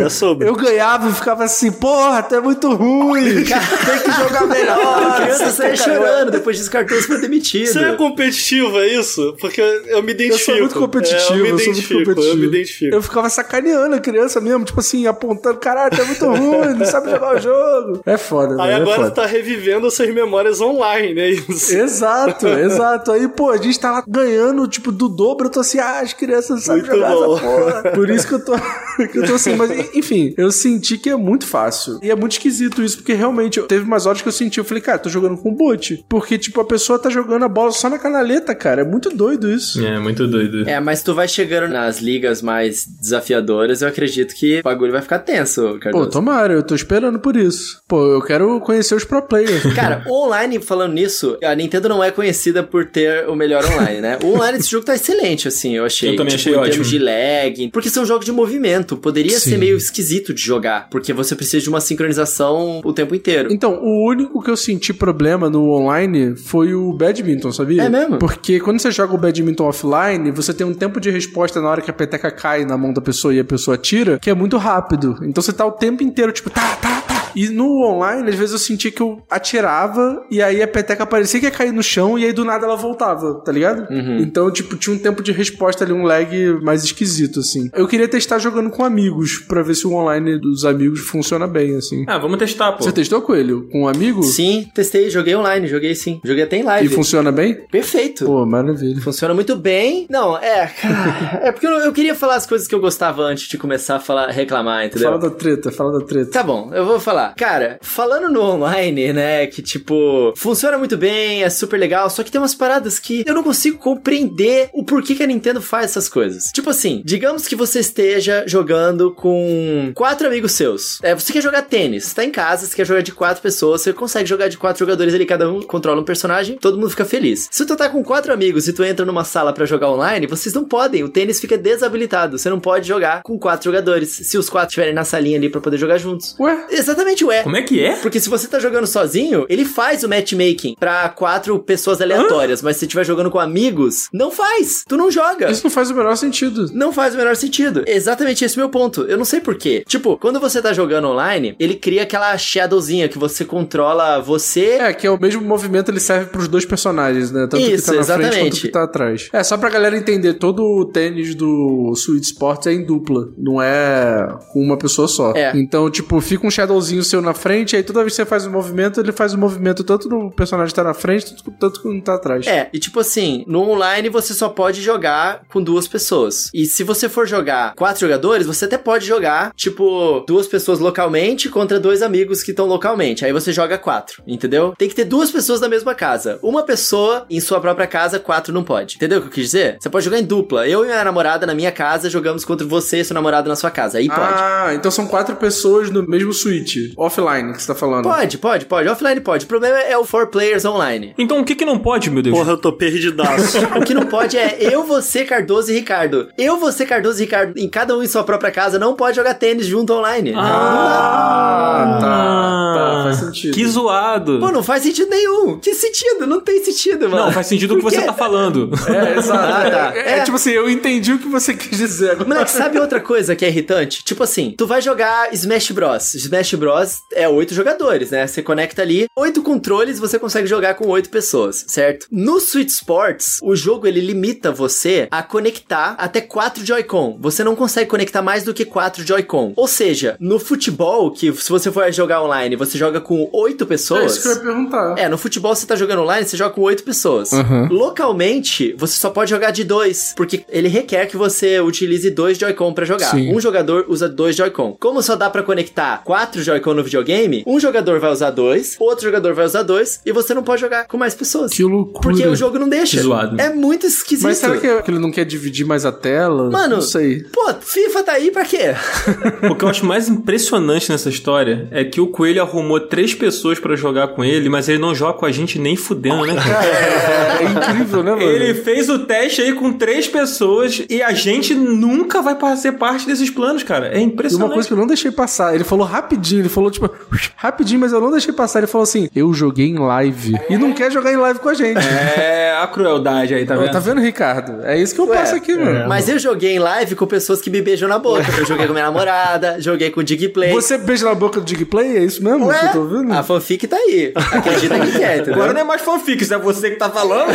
É sobre. Eu ganhava e ficava assim, porra, tu é muito ruim. Tem que jogar A melhor. criança saia chorando, depois descartou foi demitido. Você é competitivo, é isso? Porque eu me Eu identifico. sou muito competitivo, É, eu me eu sou muito identifico, competitivo. eu me identifico. Eu ficava sacaneando a criança mesmo, tipo assim, apontando, caralho, tu é muito ruim, não sabe jogar o jogo. É foda, Aí é agora foda. tu tá revivendo as suas memórias online, é isso? Exato, exato. Aí, pô, a gente tá lá ganhando, tipo, do dobro. Eu tô assim, ah, as crianças não sabem Muito jogar bom. essa porra. Por isso que eu tô, que eu tô assim. Mas, enfim, eu senti que é muito fácil. E é muito esquisito isso, porque realmente teve umas horas que eu senti, eu falei, cara, tô jogando com bot. Porque, tipo, a pessoa tá jogando a bola só na canaleta, cara. É muito doido isso. É, muito doido. É, mas tu vai chegando nas ligas mais desafiadoras, eu acredito que o bagulho vai ficar tenso, Pô, Cardoso. tomara, eu tô esperando por isso. Pô, eu quero conhecer os pro players. Cara, online, falando nisso, a Nintendo não é conhecida por ter o melhor online, né? O online desse jogo tá excelente, assim, eu achei. Eu também tipo, achei em ótimo. termos de lag. Porque são jogos de movimento. Poderia Sim. ser meio esquisito de jogar. Porque você precisa de uma sincronização o tempo inteiro. Então, o único que eu senti problema no online foi o badminton, sabia? É mesmo? Porque quando você joga o badminton offline, você tem um tempo de resposta na hora que a peteca cai na mão da pessoa e a pessoa tira, que é muito rápido. Então você tá o tempo inteiro, tipo, tá, tá. E no online, às vezes eu sentia que eu atirava e aí a peteca parecia que ia cair no chão e aí do nada ela voltava, tá ligado? Então, tipo, tinha um tempo de resposta ali, um lag mais esquisito, assim. Eu queria testar jogando com amigos, pra ver se o online dos amigos funciona bem, assim. Ah, vamos testar, pô. Você testou, Coelho? Com um amigo? Sim, testei, joguei online, joguei sim. Joguei até em E live. funciona bem? Perfeito. Pô, maravilha. Funciona muito bem. Não, é, cara. É porque eu, eu queria falar as coisas que eu gostava antes de começar a falar, reclamar, entendeu? Fala da treta, fala da treta. Tá bom, eu vou falar. Cara, falando no online, né, que tipo, funciona muito bem, é super legal, só que tem umas paradas que eu não consigo compreender o porquê que a Nintendo faz essas coisas. Tipo assim, digamos que você esteja jogando com quatro amigos seus. É, você quer jogar tênis, tá em casa, você quer jogar de quatro pessoas, você consegue jogar de quatro jogadores ali, cada um controla um personagem, todo mundo fica feliz. Se tu tá com quatro amigos e tu entra numa sala pra jogar online, vocês não podem, o tênis fica desabilitado, você não pode jogar com quatro jogadores, se os quatro estiverem na salinha ali pra poder jogar juntos. Ué? Exatamente, ué. Como é que é? Porque se você tá jogando sozinho, ele faz o matchmaking pra quatro pessoas aleatórias, mas se você estiver jogando com amigos, não faz. Tu não joga. Isso não faz o menor sentido. Não faz o menor sentido. Exatamente esse é o meu ponto. Eu não sei porquê. Tipo, quando você tá jogando online, ele cria aquela shadowzinha que você controla você. É, que é o mesmo movimento, ele serve pros dois personagens, né? Tanto Isso, que tá na frente exatamente. quanto que tá atrás. É, só pra galera entender, todo o tênis do Switch Sports é em dupla, não é com uma pessoa só. É. Então, tipo, fica um shadowzinho seu na frente, aí toda vez que você faz o movimento, ele faz o movimento tanto no personagem que tá na frente, tanto, tanto que não tá atrás. É, e tipo assim, no online você só pode jogar com duas pessoas. E se você for jogar quatro jogadores, você até pode jogar, tipo, duas pessoas localmente contra dois amigos que estão localmente. Aí você joga quatro, entendeu? Tem que ter duas pessoas na mesma casa. Uma pessoa em sua própria casa, quatro não pode. Entendeu o que eu quis dizer? Você pode jogar em dupla. Eu e minha namorada na minha casa jogamos contra você e seu namorado na sua casa. Aí pode. Ah, então são quatro pessoas no mesmo Switch. Offline que você tá falando. Pode, pode, pode. Offline pode. O problema é o 4 players online. Então o que que não pode, meu Deus? Porra, eu tô perdidaço. O que não pode é eu, você, Cardoso e Ricardo. Eu, você, Cardoso e Ricardo, em cada um em sua própria casa, não pode jogar tênis junto online. Ah, tá. Tá, faz sentido. Que zoado. Pô, não faz sentido nenhum. Que sentido? Não tem sentido, mano. Não, faz sentido o que você tá falando. É, exato. Ah, tá. É, é É. tipo assim, eu entendi o que você quis dizer. Moleque, sabe outra coisa que é irritante? Tipo assim, tu vai jogar Smash Bros. Smash Bros é oito jogadores, né? Você conecta ali, oito controles, você consegue jogar com oito pessoas, certo? No Switch Sports, o jogo ele limita você a conectar até quatro Joy-Con. Você não consegue conectar mais do que quatro Joy-Con. Ou seja, no futebol, que se você for jogar online, você joga com oito É pessoas. isso que eu ia perguntar. É, no futebol você tá jogando online, você joga com oito pessoas. Uhum. Localmente, você só pode jogar de dois, porque ele requer que você utilize dois Joy-Con pra jogar. Sim. Um jogador usa dois Joy-Con. Como só dá pra conectar quatro Joy-Con no videogame, um jogador vai usar dois, outro jogador vai usar dois, e você não pode jogar com mais pessoas. Que loucura. Porque o jogo não deixa. Zoado. É muito esquisito. Mas será que, que ele não quer dividir mais a tela? Mano, Não sei. Pô, FIFA tá aí pra quê? O que eu acho mais impressionante nessa história é que o Coelho arrumou três pessoas pra jogar com ele, mas ele não joga com a gente nem fudendo, né, cara? É, é incrível, né, mano? Ele fez o teste aí com três pessoas e a gente nunca vai fazer parte desses planos, cara. É E impressionante. uma coisa que eu não deixei passar, ele falou rapidinho, ele falou tipo, rapidinho, mas eu não deixei passar. Ele falou assim: eu joguei em live. E não quer jogar em live com a gente. É a crueldade aí, tá vendo? Tá vendo, Ricardo? É isso que eu Ué, passo aqui, mano. Mas eu joguei em live com pessoas que me beijam na boca. Eu joguei com minha namorada, joguei com o Digplay. Você beija na boca do Digplay? É isso mesmo que eu tô ouvindo? a fanfic tá aí. Acredita que quer, entendeu? Agora não é mais fanfic, se é você que tá falando.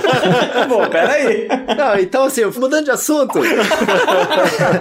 Bom, peraí. Não, então assim, eu fui mudando de assunto.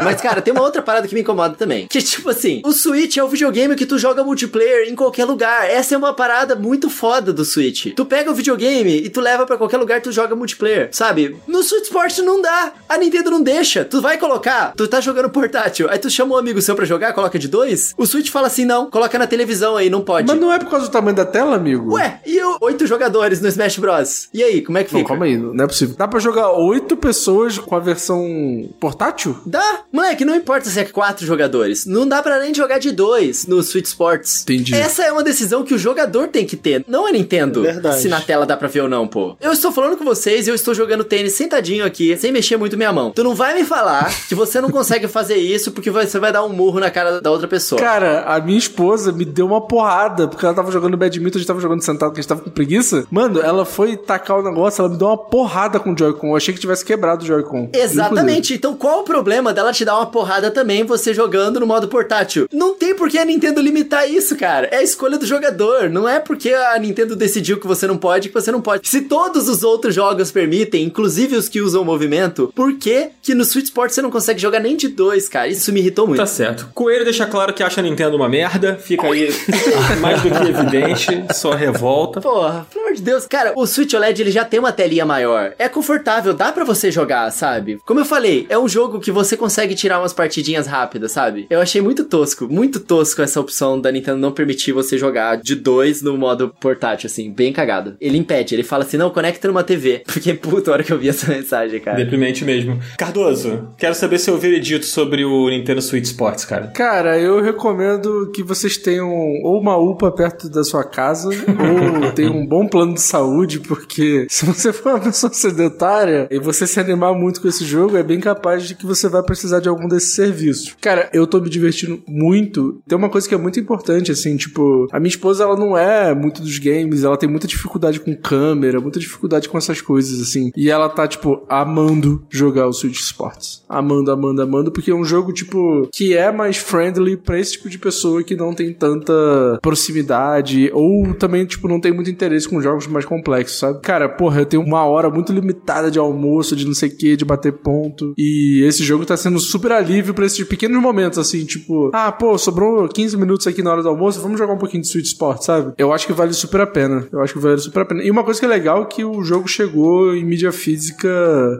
Mas, cara, tem uma outra parada que me incomoda também. Que, tipo assim, o Switch é o videogame que tu joga multiplayer em qualquer lugar. Essa é uma parada muito foda do Switch. Tu pega o videogame e tu leva pra qualquer lugar e tu joga multiplayer, sabe? No Switch Sport não dá. A Nintendo não deixa. Tu vai colocar, tu tá jogando portátil, aí tu chama um amigo seu pra jogar, coloca de dois. O Switch fala assim, não, coloca na televisão aí, não pode. Mas não é por causa do tamanho da tela, amigo? Ué, e o oito jogadores no Smash Bros? E aí, como é que Não, fica? calma aí, não é possível. Dá pra jogar oito pessoas com a versão portátil? Dá! Moleque, não importa se é quatro jogadores. Não dá pra nem jogar de dois no Switch Sports. Entendi. Essa é uma decisão que o jogador tem que ter, não a Nintendo. Verdade. Se na tela dá pra ver ou não, pô. Eu estou falando com vocês e eu estou jogando tênis sentadinho aqui, sem mexer muito minha mão. Tu não vai me falar que você não consegue fazer isso porque você vai dar um murro na cara da outra pessoa. Cara, a minha esposa me deu uma porrada, porque ela tava jogando badminton, a gente tava jogando sentado, porque a gente tava com preguiça. Mano, ela foi tacar o negócio, ela me deu uma porrada com o Joy-Con. Eu achei que tivesse quebrado o Joy-Con. Exatamente. Então qual o problema dela te dar uma porrada também você jogando no modo portátil? Não tem por que a Nintendo limitar isso, cara. É a escolha do jogador. Não é porque a Nintendo decidiu que você não pode que você não pode. Se todos os outros jogos permitem, inclusive os que usam movimento, por que que no Switch Sport você não consegue jogar nem de dois, cara? Isso me irritou muito. Tá certo. Coelho deixa claro que acha a Nintendo uma merda. Fica aí mais do que evidente. Só revolta. Porra, pelo amor de Deus. Cara, o Switch OLED ele já tem uma telinha maior. É confortável, dá pra você jogar, sabe? Como eu falei, é um jogo que você consegue tirar umas partidinhas rápidas, sabe? Eu achei muito tosco, muito tosco essa opção da Nintendo não permitir você jogar de dois no modo portátil, assim, bem cagado. Ele impede, ele fala assim, não, conecta numa TV. Fiquei puto a hora que eu vi essa mensagem, cara. Deprimente mesmo. Cardoso, quero saber seu veredito sobre o Nintendo Switch Sports, cara. Cara, eu recomendo que vocês tenham ou uma UPA perto da sua casa, ou tenham um bom plano de saúde, porque se você for uma pessoa sedentária e você se animar muito com esse jogo, é bem capaz de que você vai precisar de algum desses serviços. Cara, eu tô me divertindo muito. Tem uma coisa que é muito importante, assim, tipo, a minha esposa, ela não é muito dos games, ela tem muita dificuldade com câmera, muita dificuldade com essas coisas, assim. E ela tá, tipo, amando jogar o Switch Sports. Amando, amando, amando, porque é um jogo, tipo, que é mais friendly pra esse tipo de pessoa que não tem tanta proximidade ou também, tipo, não tem muito interesse com jogos mais complexos, sabe? Cara, porra, eu tenho uma hora muito limitada de almoço, de não sei o que, de bater ponto. E esse jogo tá sendo super alívio pra esses pequenos momentos, assim, tipo, ah, pô, sobrou 15 minutos aqui na hora do almoço, vamos jogar um pouquinho de Switch Sport, sabe? Eu acho que vale super a pena. Eu acho que vale super a pena. E uma coisa que é legal é que o jogo chegou em mídia física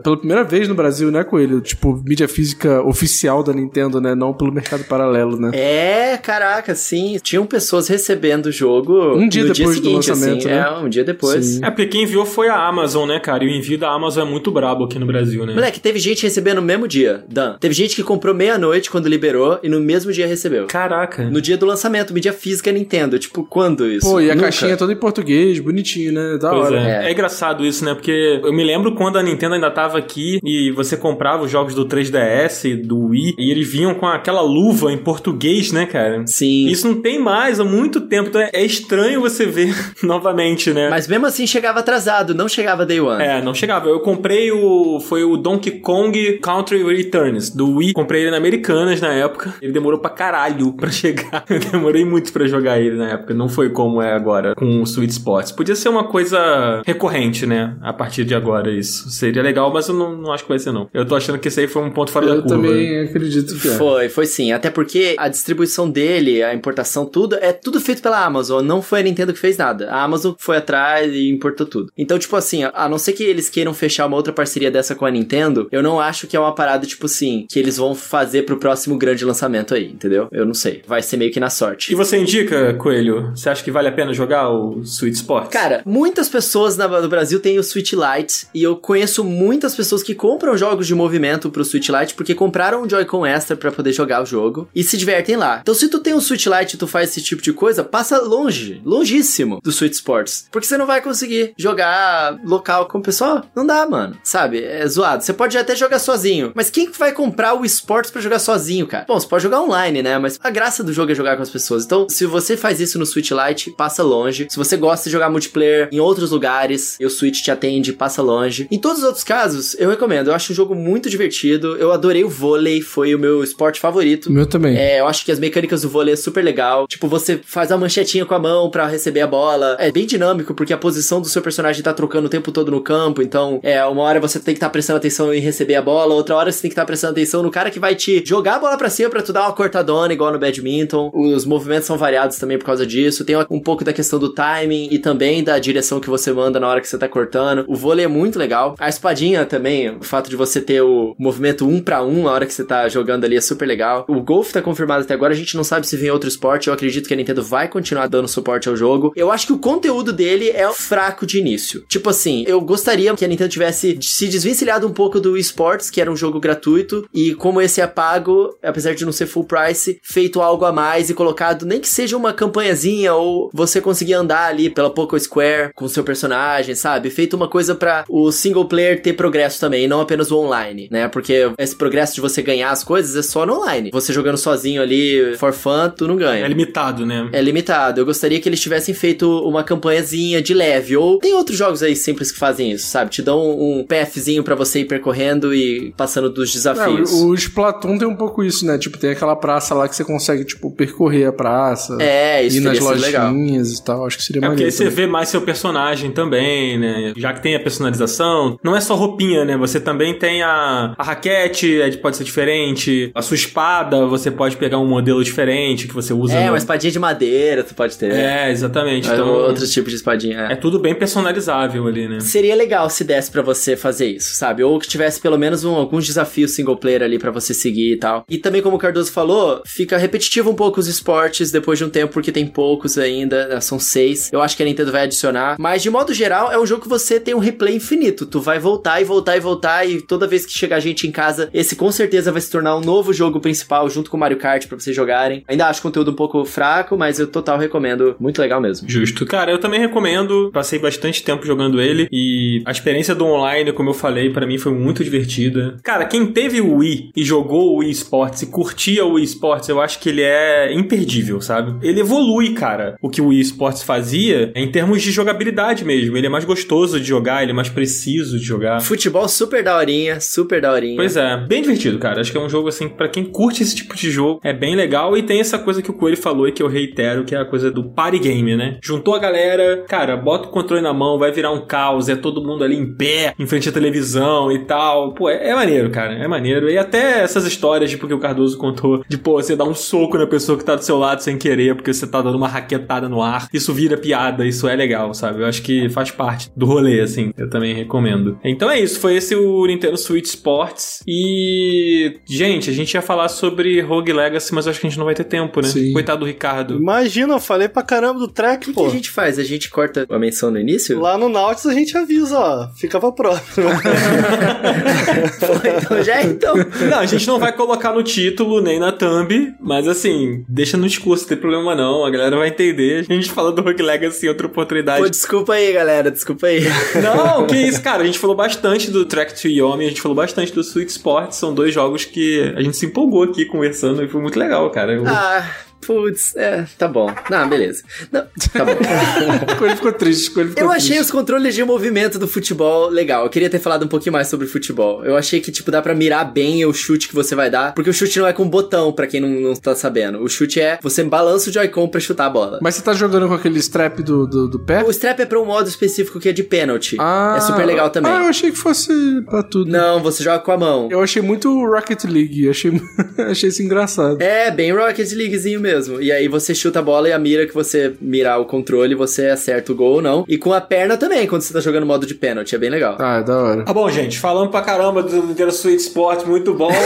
pela primeira vez no Brasil, né, Coelho? Tipo, mídia física oficial da Nintendo, né? Não pelo mercado paralelo, né? É, caraca, sim. Tinham pessoas recebendo o jogo Um dia no depois do seguinte, lançamento, assim, né? É, um dia dia depois. Sim. É porque quem enviou foi a Amazon, né, cara? E o envio da Amazon é muito brabo aqui no Brasil, né? Moleque, teve gente recebendo no mesmo dia, Dan. Teve gente que comprou meia-noite quando liberou e no mesmo dia recebeu. Caraca. No dia do lançamento, mídia física Nintendo. Tipo, quando isso? Pô, e a Nunca. caixinha toda em português, bonitinho, né? Da Pois hora. é. É. é. engraçado isso, né? Porque eu me lembro quando a Nintendo ainda tava aqui e você comprava os jogos do 3DS, do Wii, e eles vinham com aquela luva em português, né, cara? Sim. Isso não tem mais há muito tempo, então é é estranho você ver novamente, né? Mas mesmo assim chegava atrasado, não chegava day one. É, não chegava. Eu comprei o. Foi o Donkey Kong Country Returns, do Wii. Comprei ele na Americanas na época. Ele demorou pra caralho pra chegar. Eu demorei muito pra jogar ele na época. Não foi como é agora com o Sweet Spots. Podia ser uma coisa recorrente, né? A partir de agora, isso. Seria legal, mas eu não, não acho que vai ser, não. Eu tô achando que esse aí foi um ponto fora da Eu curva. também acredito que é. Foi, foi sim. Até porque a distribuição dele, a importação, tudo, é tudo feito pela Amazon. Não foi a Nintendo que fez nada. A Amazon foi atrás e importou tudo. Então, tipo assim, a não ser que eles queiram fechar uma outra parceria dessa com a Nintendo, eu não acho que é uma parada, tipo assim, que eles vão fazer pro próximo grande lançamento aí, entendeu? Eu não sei. Vai ser meio que na sorte. E você indica, Coelho? Você acha que vale a pena jogar o Sweet Spots? Cara, muitas pessoas no Brasil têm o Switch Lite e eu conheço muitas pessoas que compram jogos de movimento pro Switch Lite porque compraram um Joy-Con extra pra poder jogar o jogo e se divertem lá. Então, se tu tem um Switch Lite e tu faz esse tipo de coisa, passa longe, longíssimo do Switch Sports, porque você não vai conseguir jogar local com o pessoal. Não dá, mano. Sabe? É zoado. Você pode até jogar sozinho, mas quem que vai comprar o Sports pra jogar sozinho, cara? Bom, você pode jogar online, né? Mas a graça do jogo é jogar com as pessoas. Então, se você faz isso no Switch Lite, passa longe. Se você gosta de jogar multiplayer em outros lugares, e o Switch te atende, passa longe. Em todos os outros casos, eu recomendo. Eu acho um jogo muito divertido. Eu adorei o vôlei, foi o meu esporte favorito. Meu também. É, eu acho que as mecânicas do vôlei é super legal. Tipo, você faz a manchetinha com a mão pra receber a bola. É bem dinâmico, porque a posição do seu personagem tá trocando o tempo todo no campo. Então, é, uma hora você tem que estar prestando atenção em receber a bola, outra hora você tem que estar prestando atenção no cara que vai te jogar a bola pra cima pra tu dar uma cortadona, igual no badminton. Os movimentos são variados também por causa disso. Tem um pouco da questão do timing e também da direção que você manda na hora que você tá cortando. O vôlei é muito legal. A espadinha também, o fato de você ter o movimento um pra um na hora que você tá jogando ali é super legal. O golfe tá confirmado até agora, a gente não sabe se vem outro esporte. Eu acredito que a Nintendo vai continuar dando suporte ao jogo. Eu acho que o conteúdo dele é fraco de início. Tipo assim, eu gostaria que a Nintendo tivesse se desvencilhado um pouco do esports, que era um jogo gratuito, e como esse é pago, apesar de não ser full price, feito algo a mais e colocado nem que seja uma campanhazinha ou você conseguir andar ali pela Poco Square com o seu personagem, sabe? Feito uma coisa pra o single player ter progresso também, e não apenas o online, né? Porque esse progresso de você ganhar as coisas é só no online. Você jogando sozinho ali, for fun, tu não ganha. É limitado, né? É limitado. Eu gostaria que eles tivessem feito uma campanhazinha de leve. Ou tem outros jogos aí simples que fazem isso, sabe? Te dão um pathzinho pra você ir percorrendo e passando dos É, desafios. o, o Splatoon tem um pouco isso, né? Tipo, tem aquela praça lá que você consegue, tipo, percorrer a praça. É, isso ir nas sido legal. lojinhas e tal. Acho que seria É porque maneiro. aí você também. vê mais seu personagem também, né? Já que tem a personalização, não é só roupinha, né? Você também tem a, a raquete, é, pode ser diferente. A sua espada, você pode pegar um modelo diferente que você usa. É, no- uma espadinha de madeira, tu pode ter. É, exatamente. É, Então, outros tipos de espadinha. é. é tudo bem personalizável ali, né? Seria legal se desse pra você fazer isso, sabe? Ou que tivesse pelo menos um- alguns desafios single player ali pra você seguir e tal. E também, como o Cardoso falou, fica repetitivo um pouco os esportes depois de um tempo, porque tem poucos ainda, né? são seis. Eu acho que a Nintendo vai adicionar. Mas, de modo geral, é um jogo que você tem um replay infinito. Tu vai voltar e voltar e voltar, e toda vez que chegar gente em casa, esse com certeza vai se tornar um novo jogo principal junto com o Mario Kart pra vocês jogarem. Ainda acho conteúdo um pouco fraco, mas eu total recomendo. Muito legal mesmo. Justo. Cara, eu também recomendo. Passei bastante tempo jogando ele e a experiência do online, como eu falei, pra mim foi muito divertida. Cara, quem teve o Wii e jogou o Wii Sports e curtia o Wii Sports, eu acho que ele é imperdível, sabe? Ele evolui, cara, o que o Wii Sports fazia em termos de jogabilidade mesmo. Ele é mais gostoso de jogar, ele é mais preciso de jogar. Futebol super daorinha, super daorinha. Pois é, bem divertido, cara. Acho que é um jogo assim pra quem curte esse tipo de jogo, é bem legal e tem essa coisa que o Coelho falou e que eu reitero, que é a coisa do party game, né? Juntou a galera, cara, bota o controle na mão, vai virar um caos, é todo mundo ali em pé, em frente à televisão e tal. Pô, é, é maneiro, cara, é maneiro. E até essas histórias, tipo, que o Cardoso contou, de, pô, você dá um soco na pessoa que tá do seu lado sem querer, porque você tá dando uma raquetada no ar. Isso vira piada, isso é legal, sabe? Eu acho que faz parte do rolê, assim. Eu também recomendo. Então é isso, foi esse o Nintendo Switch Sports. E, gente, a gente ia falar sobre Rogue Legacy, mas eu acho que a gente não vai ter tempo, né? Sim. Coitado do Ricardo. Imagina, eu falei pra caramba do track, O que pô. a gente faz? A gente corta a menção no início? Lá no Nautilus a gente avisa, ó. Fica pra próxima. então já é, então. Não, a gente não vai colocar no título nem na thumb, mas assim, deixa no discurso, não tem problema não, a galera vai entender. A gente fala do Rogue Legacy em outra oportunidade. Pô, desculpa aí, galera, desculpa aí. Não, que isso, cara. A gente falou bastante do Track to Yomi, a gente falou bastante do Sweet Sport. São dois jogos que a gente se empolgou aqui conversando e foi muito legal, cara. Eu- Ah, putz, é, tá bom. Não, beleza. Não, tá bom. Coelho ficou triste, Coelho ficou Eu triste. achei os controles de movimento do futebol legal. Eu queria ter falado um pouquinho mais sobre futebol. Eu achei que, tipo, dá pra mirar bem o chute que você vai dar. Porque o chute não é com botão, pra quem não, não tá sabendo. O chute é você balança o Joy-Con pra chutar a bola. Mas você tá jogando com aquele strap do, do, do pé? O strap é pra um modo específico que é de pênalti. Ah, é super legal também. Ah, eu achei que fosse pra tudo. Não, você joga com a mão. Eu achei muito Rocket League, achei, achei isso engraçado. É, bem Rocket Leaguezinho mesmo. E aí você chuta a bola e a mira que você mirar o controle, você acerta o gol ou não. E com a perna também, quando você tá jogando modo de pênalti. É bem legal. Ah, é da hora. Tá bom, gente, falando pra caramba do Nintendo Switch Sport, muito bom.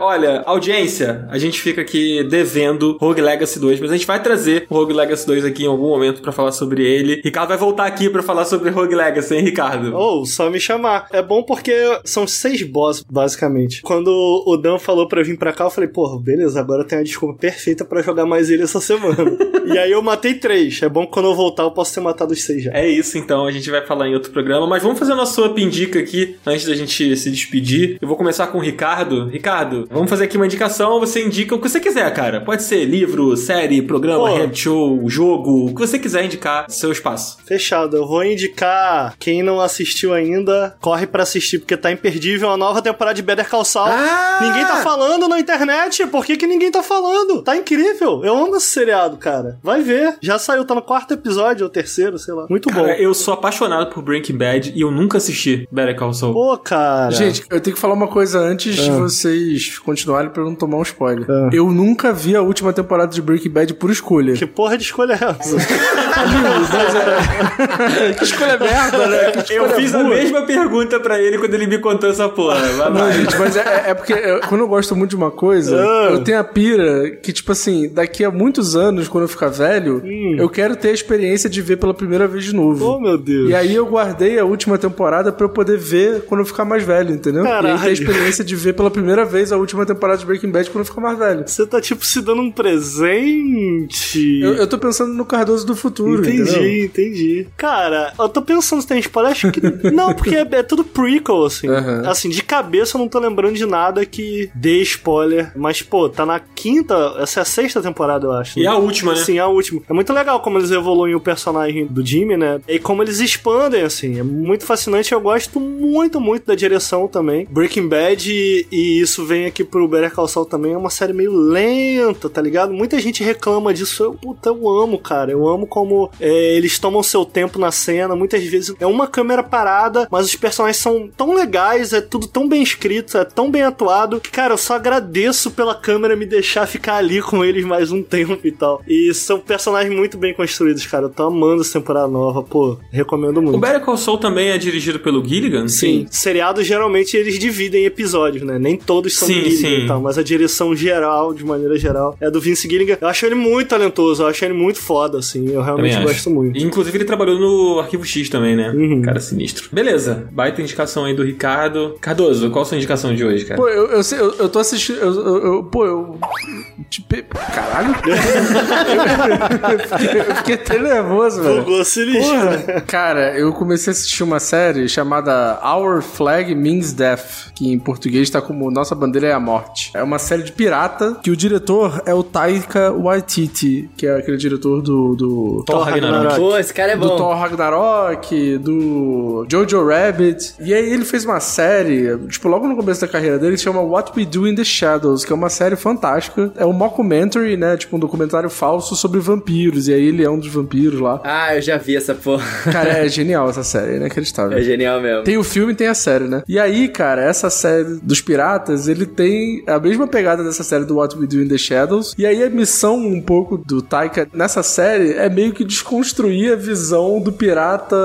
Olha, audiência, a gente fica aqui devendo Rogue Legacy 2, mas a gente vai trazer o Rogue Legacy 2 aqui em algum momento pra falar sobre ele. Ricardo vai voltar aqui pra falar sobre Rogue Legacy, hein, Ricardo? Ou só me chamar. É bom porque são seis boss, basicamente. Quando o Dan falou pra eu vir pra cá, eu falei, beleza, agora tem a desculpa perfeita pra jogar mais ele essa semana. e aí eu matei três. É bom que quando eu voltar eu posso ter matado os seis já. É isso, então, a gente vai falar em outro programa, mas vamos fazer a nossa up indica aqui, antes da gente se despedir. Eu vou começar com o Ricardo. Ricardo, vamos fazer aqui uma indicação, você indica o que você quiser, cara. Pode ser livro, série, programa, reality show, jogo, o que você quiser indicar, seu espaço. Fechado. Eu vou indicar quem não assistiu ainda, corre pra assistir porque tá imperdível a nova temporada de Better Call Saul. Ah! Ninguém tá falando na internet. Por que, que ninguém tá falando? Tá incrível. Eu amo esse seriado, cara. Vai ver. Já saiu, tá no quarto episódio ou terceiro, sei lá. Muito bom. Cara, eu sou apaixonado por Breaking Bad e eu nunca assisti Better Call Saul. Pô, cara. Gente, eu tenho que falar uma coisa antes de vocês continuarem pra eu não tomar um spoiler. Ah. Eu nunca vi a última temporada de Breaking Bad por escolha. que porra de escolha é essa? que escolha merda, né? Que Eu escolha fiz a burra. mesma pergunta pra ele quando ele me contou essa porra. Vai, Não, vai. gente, mas é, é porque eu- quando eu gosto muito de uma coisa, Ah. eu tenho a pira que, tipo assim, daqui a muitos anos, quando eu ficar velho, eu quero ter a experiência de ver pela primeira vez de novo. oh, meu Deus. E aí eu guardei a última temporada pra eu poder ver quando eu ficar mais velho, entendeu? E aí ter a Caralho. experiência de ver pela primeira vez a última temporada de Breaking Bad quando eu ficar mais velho. Você tá, tipo, se dando um presente. Eu, eu tô pensando no Cardoso do futuro, Entendi, entendeu? entendi. Cara, eu tô pensando se tem spoiler, acho que. não, porque é, é tudo prequel, assim. Aham. Assim, de cabeça eu não tô lembrando de nada que dê spoiler. Mas, pô, tá na quinta, essa é a sexta temporada, eu acho. E né? a última, né? Sim, a última. É muito legal como eles evoluem o personagem do Jimmy, né? E como eles expandem, assim. É muito fascinante. Eu gosto muito, muito da direção também. Breaking Bad, e, e isso vem aqui pro Better Call Saul também, é uma série meio lenta, tá ligado? Muita gente reclama disso. Eu, puta, eu amo, cara. Eu amo como é, eles tomam seu tempo na cena. Muitas vezes é uma câmera parada, mas os personagens são tão legais, é tudo tão bem escrito, é tão bem atuado, que, cara, eu só agradeço pela câmera me deixar ficar ali com eles mais um tempo e tal. E são personagens muito bem construídos, cara. Eu tô amando essa temporada nova, pô, recomendo muito. O Better Call Saul também é dirigido pelo Gilligan? Sim, seriados geralmente eles dividem episódios, né? Nem todos são Sim, do Gilligan sim. e tal, mas a direção geral, de maneira geral, é do Vince Gilligan. Eu acho ele muito talentoso, eu acho ele muito foda, assim, eu realmente Também acho. gosto muito. Inclusive ele trabalhou no Arquivo X também, né? Uhum. Cara sinistro. Beleza, baita indicação aí do Ricardo. Cardoso, qual a sua indicação de hoje, cara? Pô, eu, eu, sei- eu, eu tô assistindo. Eu, eu- eu- pô, eu. Tipo, caralho? eu, fiquei, eu fiquei até nervoso, velho. Bugou sinistro. Porra. Cara, eu comecei a assistir uma série chamada Our Flag Means Death, que em português tá como Nossa Bandeira é a Morte. É uma série de pirata que o diretor é o Taika Waititi, que é aquele diretor do, do Thor Ragnarok. Pô, esse cara é do bom. Thor Ragnarok, do Jojo Rabbit. E aí ele fez uma série, tipo, logo no começo da carreira dele, que chama What We Do in the Shadows, que é uma série fantástica. É um mockumentary, né? Tipo, um documentário falso sobre vampiros. E aí ele é um dos vampiros lá. Ah, eu já vi essa porra. Cara, é genial essa série, é inacreditável. É genial mesmo. Tem o filme e tem a série, né? E aí, cara, essa série dos piratas, ele tem a mesma pegada dessa série do What We Do in the Shadows. E aí a missão um pouco do Taika nessa série é meio que desconstruir a visão do pirata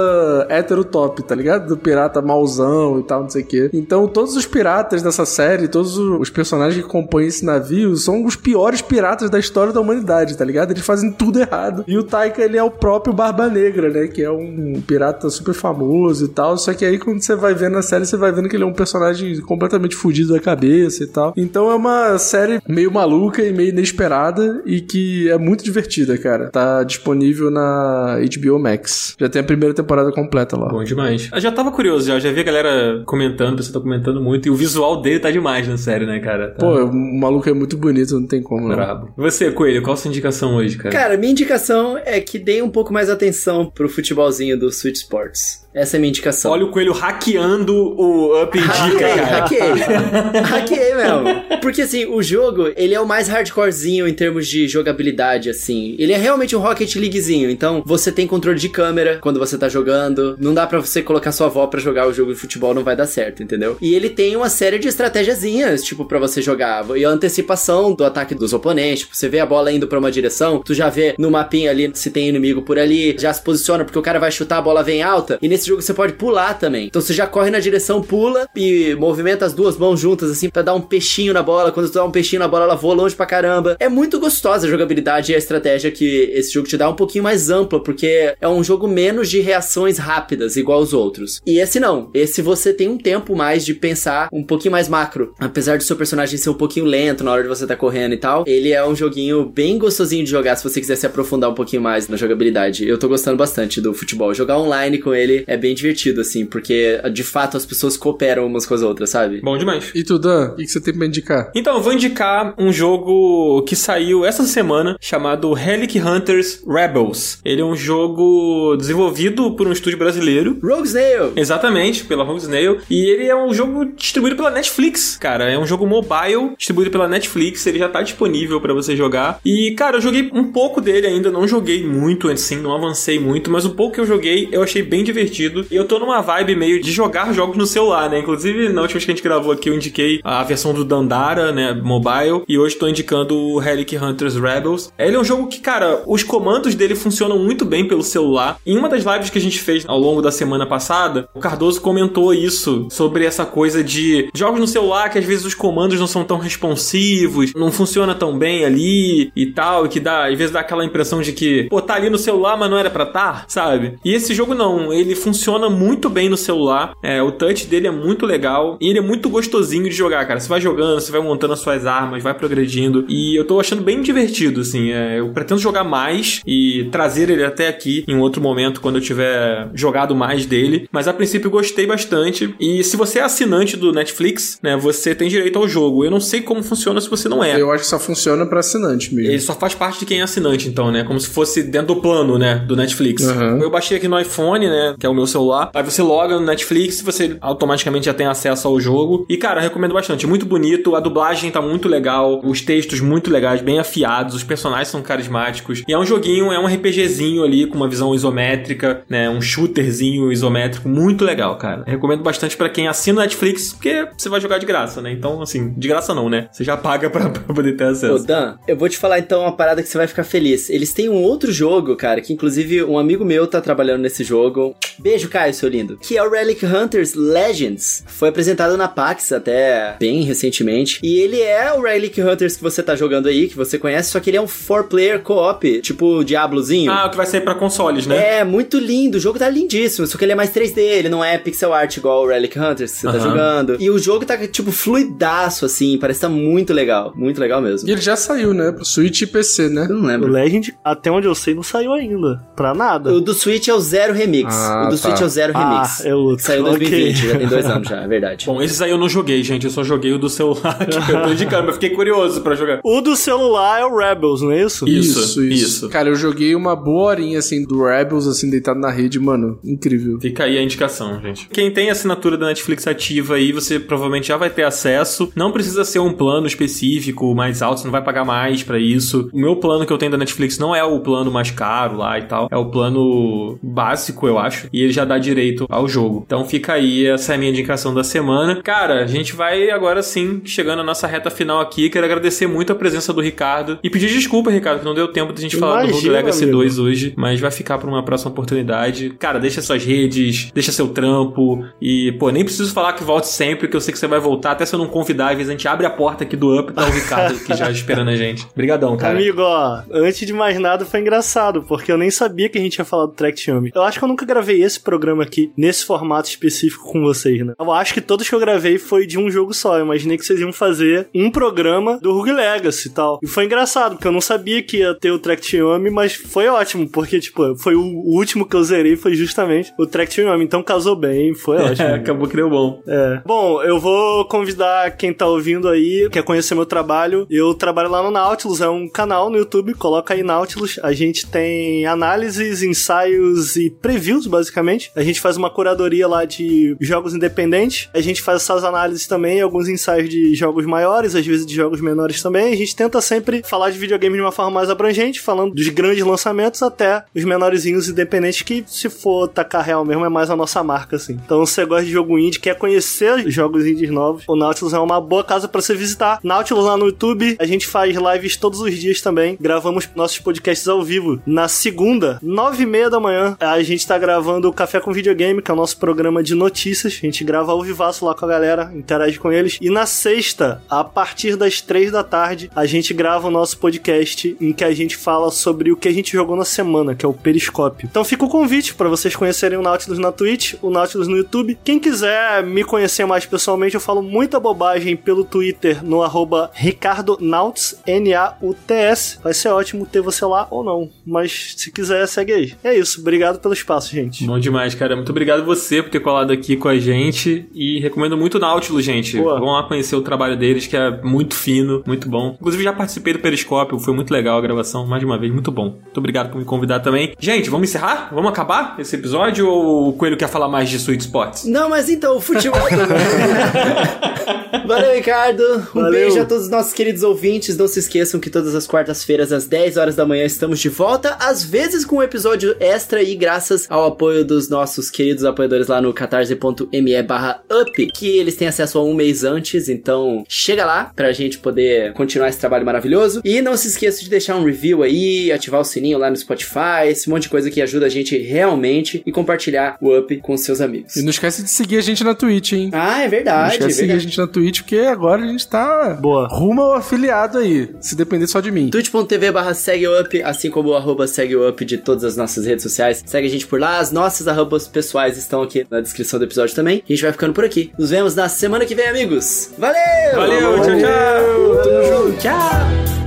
hétero top, tá ligado? Do pirata mauzão e tal, não sei o quê. Então, todos os piratas dessa série, todos os personagens que compõem esse navio são os piores piores piratas da história da humanidade, tá ligado? Eles fazem tudo errado. E o Taika, ele é o próprio Barba Negra, né? Que é um pirata super famoso e tal. Só que aí, quando você vai vendo a série, você vai vendo que ele é um personagem completamente fudido da cabeça e tal. Então é uma série meio maluca e meio inesperada e que é muito divertida, cara. Tá disponível na HBO Max. Já tem a primeira temporada completa lá. Bom demais. Eu já tava curioso, já, já vi a galera comentando, você tá comentando muito, e o visual dele tá demais na série, né, cara? Tá Pô, o maluco é muito bonito, não tem como, não. brabo. E você, Coelho, qual a sua indicação hoje, cara? Cara, minha indicação é que deem um pouco mais atenção pro futebolzinho do Switch Sports. Essa é a minha indicação. Olha o Coelho hackeando o Up Indica, Hackei, cara. hackei. hackei mesmo. Porque assim, o jogo, ele é o mais hardcorezinho em termos de jogabilidade, assim. Ele é realmente um Rocket Leaguezinho. Então, você tem controle de câmera quando você tá jogando. Não dá pra você colocar sua avó pra jogar o jogo de futebol, não vai dar certo, entendeu? E ele tem uma série de estratégiazinhas, tipo, pra você jogar. E a antecipação do ataque dos oponentes. Tipo, você vê a bola indo pra uma direção, tu já vê no mapinha ali se tem inimigo por ali, já se posiciona porque o cara vai chutar, a bola vem alta. E nesse jogo você pode pular também. Então você já corre na direção, pula e movimenta as duas mãos juntas assim pra dar um peixinho na bola. Quando tu dá um peixinho na bola, ela voa longe pra caramba. É muito gostosa a jogabilidade e a estratégia que esse jogo te dá um pouquinho mais ampla, porque é um jogo menos de reações rápidas, igual os outros. E esse não. Esse você tem um tempo mais de pensar um pouquinho mais macro. Apesar do seu personagem ser um pouquinho lento na hora de você tá correndo e tal, ele é um joguinho bem gostosinho de jogar se você quiser se aprofundar um pouquinho mais na jogabilidade. Eu tô gostando bastante do futebol. Jogar online com ele é bem divertido, assim, porque de fato as pessoas cooperam umas com as outras, sabe? Bom demais. E tu, Dan, o que você tem pra indicar? Então, eu vou indicar um jogo que saiu essa semana, chamado Relic Hunters Rebels. Ele é um jogo desenvolvido por um estúdio brasileiro. Rogue Snail! Exatamente, pela Rogue Snail. E ele é um jogo distribuído pela Netflix, cara. É um jogo mobile distribuído pela Netflix. Ele já tá disponível pra você jogar. E, cara, eu joguei um pouco dele ainda. Não joguei muito, assim, não avancei muito. Mas o pouco que eu joguei, eu achei bem divertido. E eu tô numa vibe meio de jogar jogos no celular, né? Inclusive, na última vez que a gente gravou aqui, eu indiquei a versão do Dandara, né? Mobile. E hoje tô indicando o Relic Hunters Rebels. Ele é um jogo que, cara, os comandos dele funcionam muito bem pelo celular. Em uma das lives que a gente fez ao longo da semana passada, o Cardoso comentou isso sobre essa coisa de jogos no celular que às vezes os comandos não são tão responsivos, não funciona tão bem ali e tal, e que dá, às vezes dá aquela impressão de que, pô, tá ali no celular, mas não era pra tá, sabe? E esse jogo não, ele funciona muito bem no celular, é, o touch dele é muito legal e ele é muito gostosinho de jogar, cara. Você vai jogando, você vai montando as suas armas, vai progredindo e eu tô achando bem divertido, assim. É, eu pretendo jogar mais e trazer ele até aqui em outro momento quando eu tiver jogado mais dele, mas a princípio gostei bastante. E se você é assinante do Netflix, né, você tem direito ao jogo. Eu não sei como funciona se você não é. Eu acho que só funciona pra assinante mesmo. Ele só faz parte de quem é assinante, então, né? Como se fosse dentro do plano, né? Do Netflix. Uhum. Eu baixei aqui no iPhone, né? Que é o meu celular. Aí você loga no Netflix você automaticamente já tem acesso ao jogo. E, cara, recomendo bastante. Muito bonito. A dublagem tá muito legal. Os textos muito legais, bem afiados. Os personagens são carismáticos. E é um joguinho, é um RPGzinho ali com uma visão isométrica, né? Um shooterzinho isométrico. Muito legal, cara. Recomendo bastante pra quem assina o Netflix, porque você vai jogar de graça, né? Então, assim, de graça não, né? Você já paga pra, pra poder ter Ô, acesso. Dan, eu vou te falar então uma parada que você vai ficar feliz. Eles têm um outro jogo, cara, que inclusive um amigo meu tá trabalhando nesse jogo. Beijo, Caio, seu lindo. Que é o Relic Hunters Legends. Foi apresentado na PAX até bem recentemente. E ele é o Relic Hunters que você tá jogando aí, que você conhece, só que ele é um 4-player co-op, tipo Diablozinho. Ah, o que vai sair pra consoles, né? É, muito lindo. O jogo tá lindíssimo. Só que ele é mais 3D, ele não é pixel art igual o Relic Hunters que você tá Aham. jogando. E o jogo tá, tipo, fluidaço, assim. Parece que tá muito legal. Muito legal mesmo. E ele já saiu, né? Pro Switch e PC, né? Eu não O lembro. Legend, até onde eu sei, não saiu ainda. Pra nada. O do Switch é o Zero Remix. Ah, o do tá. Switch é o Zero Ah, Remix. é outro. Saiu em Ok. 2020, já tem dois anos já, é verdade. Bom, esses aí eu não joguei, gente. Eu só joguei o do celular que eu tô indicando, mas fiquei curioso pra jogar. O do celular é o Rebels, não é isso? Isso, isso. Cara, eu joguei uma boa horinha, assim, do Rebels, assim, deitado na rede, mano. Incrível. Fica aí a indicação, gente. Quem tem assinatura da Netflix ativa aí, você provavelmente já vai ter acesso. Não precisa ser um plano específico mais alto, você não vai pagar mais pra isso. O meu plano que eu tenho da Netflix não é o plano mais caro lá e tal, é o plano básico, eu acho. E ele já dá direito ao jogo. Então fica aí, essa é a minha indicação da semana. Cara, a gente vai agora sim chegando à nossa reta final aqui. Quero agradecer muito a presença do Ricardo e pedir desculpa, Ricardo, que não deu tempo de a gente falar do Rogue Imagina, Legacy amigo. 2 hoje, mas vai ficar pra uma próxima oportunidade. Cara, deixa suas redes, deixa seu trampo e, pô, nem preciso falar que volte sempre, que eu sei que você vai voltar, até se eu não convidar, às vezes a gente abre a porta aqui do Up e tá o Ricardo aqui já esperando a gente. Obrigadão, cara. Amigo, ó, antes de mais nada foi engraçado, porque eu nem sabia que a gente ia falar do Track Xiaomi. Eu acho que eu nunca gravei esse programa aqui, nesse formato específico com vocês, né? Eu acho que todos que eu gravei foi de um jogo só. Eu imaginei que vocês iam fazer um programa do Rogue Legacy e tal. E foi engraçado, porque eu não sabia que ia ter o Track Xiaomi, mas foi ótimo, porque, tipo, foi o último que eu zerei, foi justamente o Track Xiaomi. Então casou bem, foi ótimo. É, acabou que deu bom. É. Bom, eu vou convidar quem tá ouvindo aí, quer conhecer meu trabalho. Eu trabalho lá no Nautilus, é um canal no YouTube, coloca aí Nautilus. A gente tem análises, ensaios e previews, basicamente. A gente faz uma curadoria lá de jogos independentes. A gente faz essas análises também, alguns ensaios de jogos maiores, às vezes de jogos menores também. A gente tenta sempre falar de videogame de uma forma mais abrangente, falando dos grandes lançamentos até os menorzinhos independentes, que se for tacar real mesmo, é mais a nossa marca, assim. Então, se você gosta de jogo indie, quer conhecer jogos indies novos, o Nautilus é uma boa casa pra você visitar. Nautilus lá no YouTube, a gente faz lives todos os dias também. Gravamos nossos podcasts ao vivo. Na segunda, nove e meia da manhã, a gente tá gravando Café com Videogame, que é o nosso programa de notícias. A gente grava ao vivaço lá com a galera, interage com eles. E na sexta, a partir das três da tarde, a gente grava o nosso podcast em que a gente fala sobre o que a gente jogou na semana, que é o Periscópio. Então fica o convite para vocês conhecerem o Nautilus na Twitch, o Nautilus no YouTube. Quem quiser me conhecer mais pessoalmente, eu falo muita bobagem pelo Twitter no arroba Ricardo Nauts, N-A-U-T-S. Vai ser ótimo ter você lá ou não, mas se quiser, segue aí. É isso, obrigado pelo espaço, gente. Bom demais, cara. Muito obrigado você por ter colado aqui com a gente e recomendo muito o Nautilus, gente. Boa. Vão lá conhecer o trabalho deles, que é muito fino, muito bom. Inclusive, já participei do Periscópio, foi muito legal a gravação, mais uma vez, muito bom. Muito obrigado por me convidar também. Gente, vamos encerrar? Vamos acabar esse episódio ou o Coelho quer falar mais de Sweet Spots? Não, mas então, o futebol. Valeu, Ricardo. Um Valeu. beijo a todos os nossos queridos ouvintes. Não se esqueçam que todas as quartas-feiras, às 10 horas da manhã, estamos de volta. Às vezes com um episódio extra e graças ao apoio dos nossos queridos apoiadores lá no catarse.me barra up, que eles têm acesso a um mês antes. Então, chega lá pra gente poder continuar esse trabalho maravilhoso. E não se esqueça de deixar um review aí, ativar o sininho lá no Spotify, esse monte de coisa que ajuda a gente realmente e compartilhar o up com seus amigos. E não esquece de seguir a gente na Twitch, hein? Ah, é Não verdade, esquece é de seguir a verdade. gente na Twitch, porque agora a gente tá Boa. rumo ao afiliado aí. Se depender só de mim. twitch.tv barra segue o up, assim como o arroba segue o up de todas as nossas redes sociais. Segue a gente por lá, as nossas arrobas pessoais estão aqui na descrição do episódio também. A gente vai ficando por aqui. Nos vemos na semana que vem, amigos. Valeu! Valeu, tchau, tchau! Tamo junto. Tchau!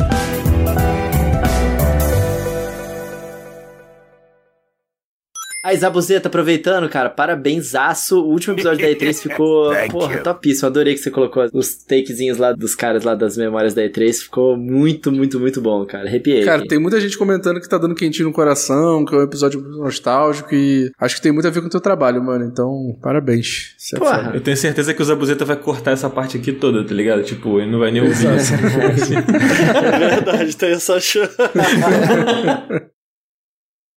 Aí, Zabuzeta, aproveitando, cara, parabenzaço. O último episódio da E3 ficou, porra, topíssimo. Adorei que você colocou os takezinhos lá dos caras lá das memórias da E3. Ficou muito, muito, muito bom, cara. Arrepiei. Cara, aqui. tem muita gente comentando que tá dando quentinho no coração, que é um episódio nostálgico e acho que tem muito a ver com o teu trabalho, mano. Então, parabéns. Isso é Porra. foda. Eu tenho certeza que o Zabuzeta vai cortar essa parte aqui toda, tá ligado? Tipo, ele não vai nem ouvir. É verdade, tem essa chance.